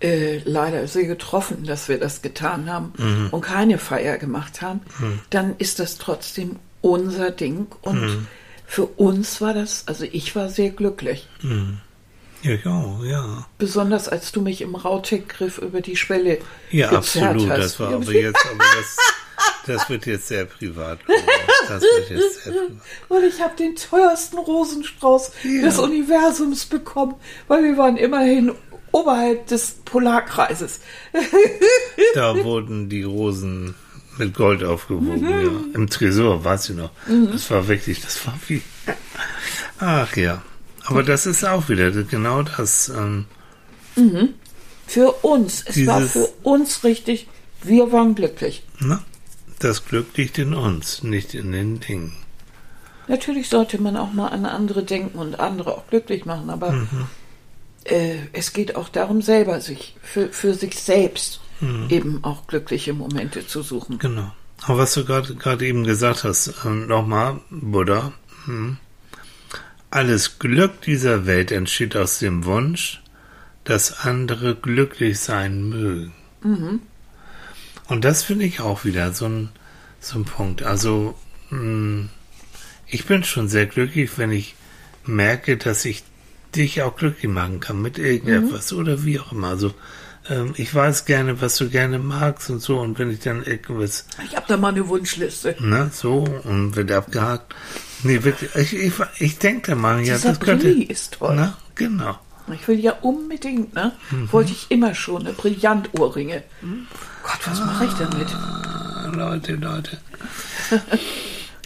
äh, leider sehr getroffen, dass wir das getan haben und keine Feier gemacht haben, dann ist das trotzdem unser Ding und für uns war das, also ich war sehr glücklich. Ja, ja, ja. Besonders als du mich im Rautek-Griff über die Schwelle Ja, absolut. hast. Das war aber jetzt, aber das, das wird jetzt sehr privat. Das wird jetzt. Und ich habe den teuersten Rosenstrauß Ja. des Universums bekommen, weil wir waren immerhin oberhalb des Polarkreises. Da wurden die Rosen mit Gold aufgewogen, Mhm. ja. Im Tresor, weiß ich noch. Das war wirklich, das war wie. Ach ja. Aber das ist auch wieder genau das. Ähm, Für uns, es war für uns richtig, wir waren glücklich. ne? Das Glück liegt in uns, nicht in den Dingen. Natürlich sollte man auch mal an andere denken und andere auch glücklich machen, aber Mhm. äh, es geht auch darum, selber sich, für, für sich selbst Mhm. eben auch glückliche Momente zu suchen. Genau. Aber was du gerade eben gesagt hast, ähm, nochmal, Buddha, hm. alles Glück dieser Welt entsteht aus dem Wunsch, dass andere glücklich sein mögen. Und das finde ich auch wieder so ein, so ein Punkt. Also, hm, ich bin schon sehr glücklich, wenn ich merke, dass ich dich auch glücklich machen kann mit irgendetwas oder wie auch immer. Also, ähm, ich weiß gerne, was du gerne magst und so. Und wenn ich dann irgendwas, Ich habe da mal eine Wunschliste. ne, so, und wird abgehakt. Nee, wirklich, ich, ich, ich denke da mal, ja, das könnte. Ist toll. Na, genau. Ich will ja unbedingt, ne? Mhm. Wollte ich immer schon, eine Brillantohrringe. Gott, was mache ich damit? Ah, Leute, Leute.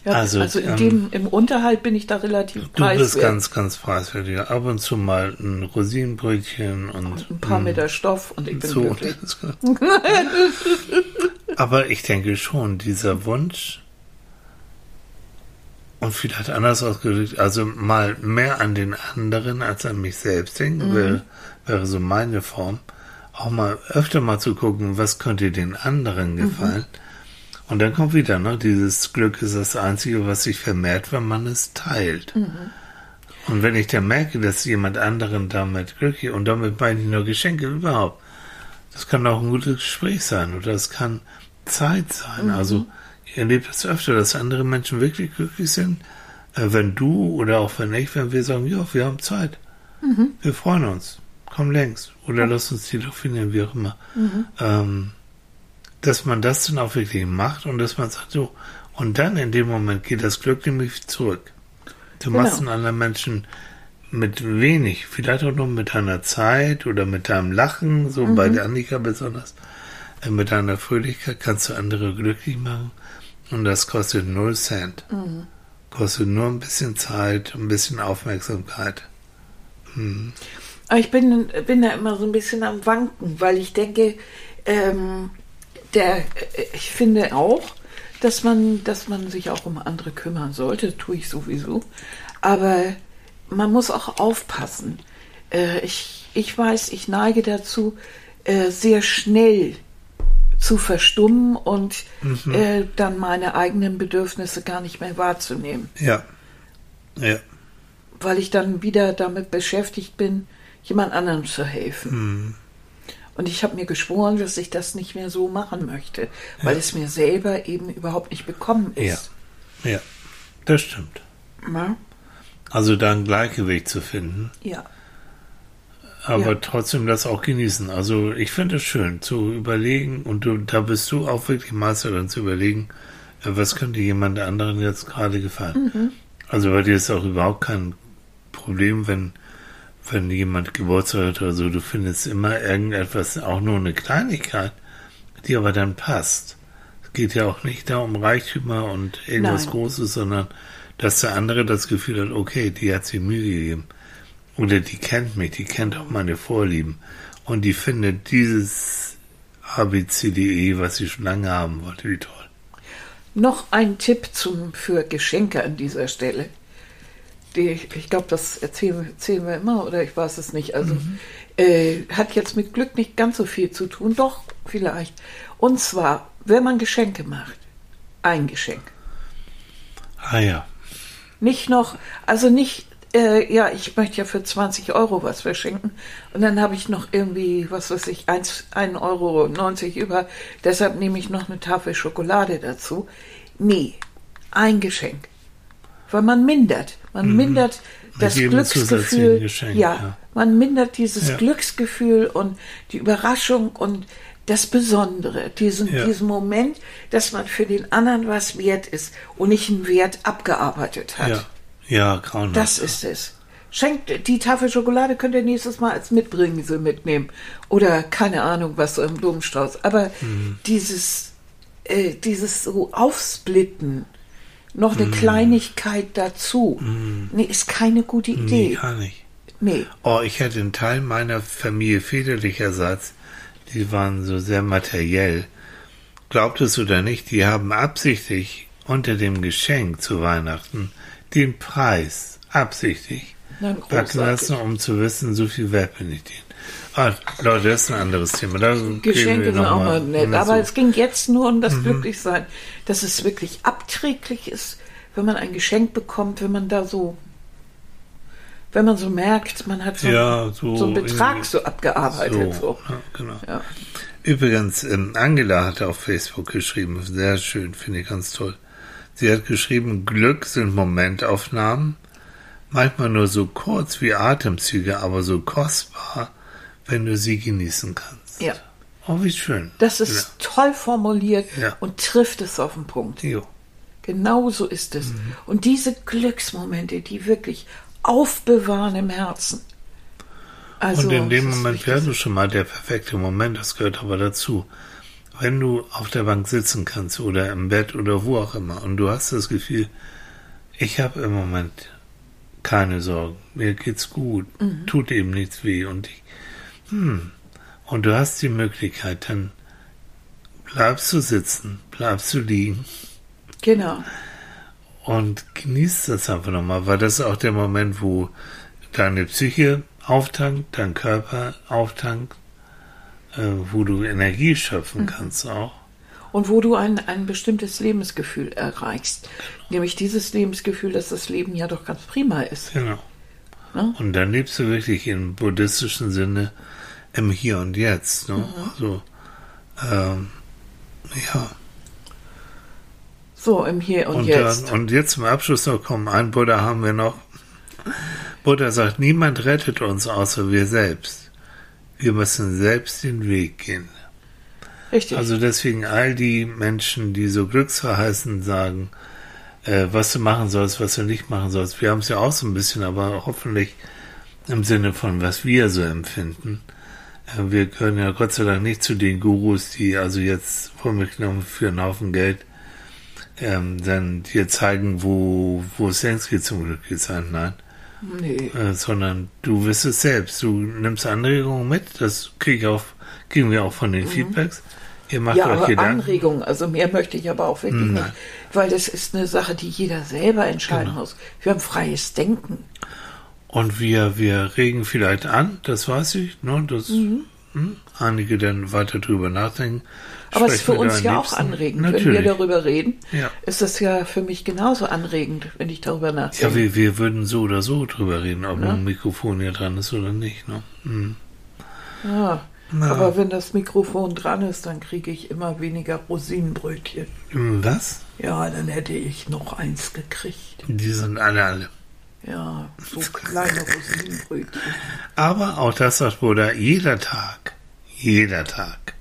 Ja, Also, also, in ähm, dem, im Unterhalt bin ich da relativ Du bist preiswert. ganz, ganz preiswertig. Ab und zu mal ein Rosinenbrötchen und ein paar Meter Stoff und ich bin so. glücklich. Aber ich denke schon, dieser Wunsch und vielleicht anders ausgedrückt, also mal mehr an den anderen als an mich selbst denken, Mhm. wäre, wäre so meine Form. Auch mal öfter mal zu gucken, was könnte den Mhm. anderen gefallen. Und dann kommt wieder, ne, dieses Glück ist das Einzige, was sich vermehrt, wenn man es teilt. Mhm. Und wenn ich dann merke, dass jemand anderen damit glücklich, und damit meine ich nur Geschenke überhaupt, das kann auch ein gutes Gespräch sein oder es kann Zeit sein. Also ich erlebe das öfter, dass andere Menschen wirklich glücklich sind, äh, wenn du oder auch wenn ich, wenn wir sagen, ja, wir haben Zeit, Mhm. wir freuen uns, komm längst oder lass uns telefonieren, wie auch immer, Mhm. ähm, dass man das dann auch wirklich macht und dass man sagt, so, und dann in dem Moment geht das Glück nämlich zurück. Du Genau. machst einen anderen Menschen mit wenig, vielleicht auch nur mit deiner Zeit oder mit deinem Lachen, so bei der Annika besonders, äh, mit deiner Fröhlichkeit kannst du andere glücklich machen und das kostet null Cent. Kostet nur ein bisschen Zeit, ein bisschen Aufmerksamkeit. Aber ich bin, bin da immer so ein bisschen am Wanken, weil ich denke, ähm, der, äh, ich finde auch, dass man, dass man sich auch um andere kümmern sollte, das tue ich sowieso. Aber man muss auch aufpassen. Äh, ich, ich weiß, ich neige dazu, äh, sehr schnell zu verstummen und äh, dann meine eigenen Bedürfnisse gar nicht mehr wahrzunehmen, Ja. Ja. weil ich dann wieder damit beschäftigt bin, jemand anderem zu helfen. Hm. Und ich habe mir geschworen, dass ich das nicht mehr so machen möchte, weil es mir selber eben überhaupt nicht bekommen Ja. ist. Ja. Das stimmt. Ja. Also da ein Gleichgewicht zu finden, ja. Aber Ja. trotzdem das auch genießen. Also ich finde es schön zu überlegen und du, da bist du auch wirklich Meister dann zu überlegen, äh, was könnte jemand anderen jetzt gerade gefallen. Mhm. Also bei dir ist auch überhaupt kein Problem, wenn wenn jemand Geburtstag hat oder so, du findest immer irgendetwas, auch nur eine Kleinigkeit, die aber dann passt. Es geht ja auch nicht da um Reichtümer und irgendwas Nein. Großes, sondern dass der andere das Gefühl hat, okay, die hat sich Mühe gegeben. Oder die kennt mich, die kennt auch meine Vorlieben. Und die findet dieses ABCDE, was sie schon lange haben wollte, wie toll. Noch ein Tipp zum, für Geschenke an dieser Stelle. Die, ich glaube, das erzählen, erzählen wir immer oder ich weiß es nicht. Also äh, hat jetzt mit Glück nicht ganz so viel zu tun, doch vielleicht. Und zwar, wenn man Geschenke macht, ein Geschenk. Ah ja. Nicht noch, also nicht, äh, ja, ich möchte ja für 20 Euro was verschenken und dann habe ich noch irgendwie, was weiß ich, 1,90 Euro über, deshalb nehme ich noch eine Tafel Schokolade dazu. Nee, ein Geschenk. Weil man mindert. Man mindert das Glücksgefühl. Geschenk, ja, ja. man mindert dieses Ja. Glücksgefühl und die Überraschung und das Besondere, diesen, Ja. diesen Moment, dass man für den anderen was wert ist und nicht einen Wert abgearbeitet hat. Ja. Ja, grauenhaft. Das ist es. Schenkt die Tafel Schokolade könnt ihr nächstes Mal als Mitbringsel mitnehmen. Oder keine Ahnung, was so im Blumenstrauß. Aber Mhm. dieses, äh, dieses so Aufsplitten, noch Mhm. eine Kleinigkeit dazu, nee, ist keine gute Nee, Idee. gar nicht. Nee. Oh, ich hatte einen Teil meiner Familie väterlicherseits, die waren so sehr materiell. Glaubt es oder nicht, die haben absichtlich unter dem Geschenk zu Weihnachten den Preis absichtlich packen lassen, um zu wissen, so viel wert bin ich denen. Ah, Leute, das ist ein anderes Thema. Da Geschenke sind auch mal- nett. Aber es ging jetzt nur um Mhm. das Glücklichsein, dass es wirklich abträglich ist, wenn man ein Geschenk bekommt, wenn man da so, wenn man so merkt, man hat so, Ja, so so einen Betrag so abgearbeitet. So. Ja, genau. Ja. Übrigens, ähm, Angela hat auf Facebook geschrieben, sehr schön, finde ich ganz toll. Sie hat geschrieben, Glück sind Momentaufnahmen, manchmal nur so kurz wie Atemzüge, aber so kostbar, wenn du sie genießen kannst. Ja. Oh, wie schön. Das ist toll formuliert Ja. und trifft es auf den Punkt. Ja. Jo. Genau so ist es. Mhm. Und diese Glücksmomente, die wirklich aufbewahren im Herzen. Also, Und in dem Moment wäre du schon mal der perfekte Moment, das gehört aber dazu. Wenn du auf der Bank sitzen kannst oder im Bett oder wo auch immer und du hast das Gefühl, ich habe im Moment keine Sorgen, mir geht's gut, Mhm. tut eben nichts weh und ich, hm, und du hast die Möglichkeit, dann bleibst du sitzen, bleibst du liegen Genau. und genießt das einfach nochmal, weil das ist auch der Moment, wo deine Psyche auftankt, dein Körper auftankt, wo du Energie schöpfen kannst auch. Und wo du ein, ein bestimmtes Lebensgefühl erreichst. Nämlich dieses Lebensgefühl, dass das Leben ja doch ganz prima ist. Genau. Ne? Und dann lebst du wirklich im buddhistischen Sinne im Hier und Jetzt. Ne? Also, ähm, ja. So im Hier und, Und, Jetzt. Dann, und jetzt zum Abschluss noch kommen. Ein Buddha haben wir noch. Buddha sagt, niemand rettet uns außer wir selbst. Wir müssen selbst den Weg gehen. Richtig. Also deswegen all die Menschen, die so glücksverheißend sagen, äh, was du machen sollst, was du nicht machen sollst. Wir haben es ja auch so ein bisschen, aber hoffentlich im Sinne von, was wir so empfinden. Äh, wir können ja Gott sei Dank nicht zu den Gurus, die also jetzt vor mir genommen für einen Haufen Geld ähm, dann dir zeigen, wo, wo es längst geht zum Glück sein. Nein. Nee. Äh, sondern du wirst es selbst. Du nimmst Anregungen mit, das krieg ich auch, kriegen wir auch von den Feedbacks. Ihr macht Mhm. Ja, euch aber Gedanken. Anregungen, also mehr möchte ich aber auch wirklich Nein. nicht, weil das ist eine Sache, die jeder selber entscheiden Genau. muss. Wir haben freies Denken. Und wir, wir regen vielleicht an, das weiß ich, ne, dass hm, einige dann weiter drüber nachdenken. Aber es ist für uns ja auch anregend. Natürlich. Wenn wir darüber reden, Ja. ist das ja für mich genauso anregend, wenn ich darüber Ja, nachdenke. wir, wir würden so oder so drüber reden, ob ein Mikrofon hier dran ist oder nicht. Ne? Hm. Ja. Na. Aber wenn das Mikrofon dran ist, dann kriege ich immer weniger Rosinenbrötchen. Hm, Was? Ja, dann hätte ich noch eins gekriegt. Die sind alle alle. Ja, so kleine Rosinenbrötchen. Aber auch das sagt Bruder, jeder Tag, jeder Tag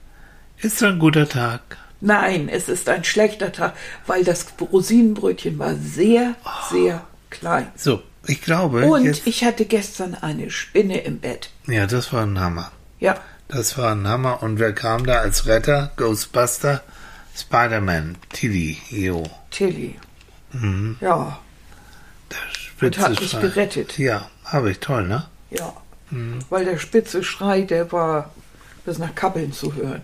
ist ein guter Tag. Nein, es ist ein schlechter Tag, weil das Rosinenbrötchen war sehr, sehr klein. So, ich glaube, Und jetzt, ich hatte gestern eine Spinne im Bett. ja, das war ein Hammer. Ja, Das war ein Hammer. Und wer kam da als Retter? Ghostbuster? Spider-Man, Tilly, jo. Tilly. Mhm. Ja, Der und spitze hat mich Schrei. gerettet. Ja, habe ich toll, ne? Ja. Mhm. Weil der spitze Schrei, der war bis nach Kappeln zu hören.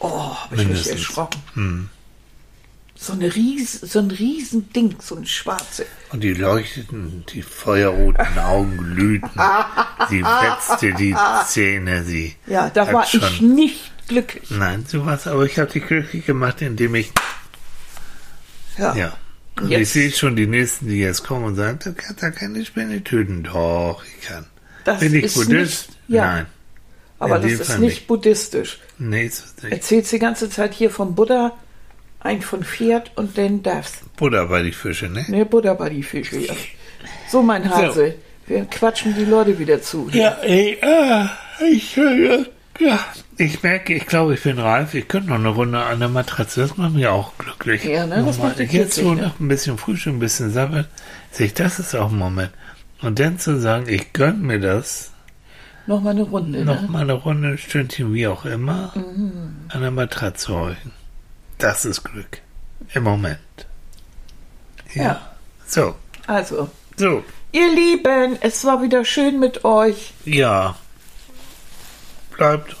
Oh, hab ich mich erschrocken. Mhm. So, eine Ries, so ein Riesending, so ein schwarze. Und die leuchteten, die feuerroten Augen glühten. sie wetzte die Zähne, sie. Ja, da war schon, ich nicht glücklich. Nein, du warst, aber ich habe dich glücklich gemacht, indem ich, Ja. ja. Und Jetzt- ich sehe schon die Nächsten, die jetzt kommen und sagen, du kannst da keine Spinne töten. Doch, ich kann. Das Bin ich ist Buddhist? nicht- ja. Nein. Aber In das ist nicht nicht. buddhistisch. Nee, ist nicht. Erzählst die ganze Zeit hier vom Buddha, ein von Pferd und dann das. Buddha bei die Fische, ne? Ne, Buddha bei die Fische, ja. So, mein Hase, wir quatschen die Leute wieder zu. Ja, ey, äh, ich, äh, ja, ich merke, ich glaube, ich bin reif. Ich könnte noch eine Runde an der Matratze. Das macht mich auch glücklich. Ja, ne, das Nochmal. macht dich Jetzt so ne? noch ein bisschen Frühstück, ein bisschen Sabbat. Sehe ich, das ist auch ein Moment. Und dann zu sagen, ich gönn mir das, Noch mal eine Runde, noch ne? mal eine Runde, ein Stündchen, wie auch immer, an der Matratze heulen. Das ist Glück. Im Moment. Ja. Ja. So, Also, so, ihr Lieben, es war wieder schön mit euch. ja. Bleibt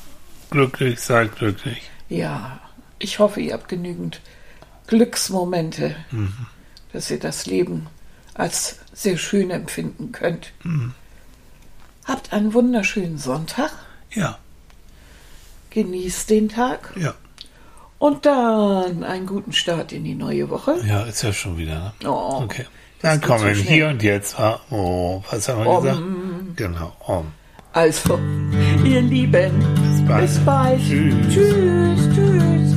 glücklich, seid glücklich. Ja, ich hoffe, ihr habt genügend Glücksmomente, dass ihr das Leben als sehr schön empfinden könnt. Habt einen wunderschönen Sonntag, Ja, genießt den Tag ja. und dann einen guten Start in die neue Woche. Ja, ist ja schon wieder, ne? Oh, Okay. Dann kommen so wir hier und jetzt. war- Oh, was haben wir Om. gesagt? Genau, Om. Also, ihr Lieben, Bis bald. bis bald. Tschüss. Tschüss, tschüss.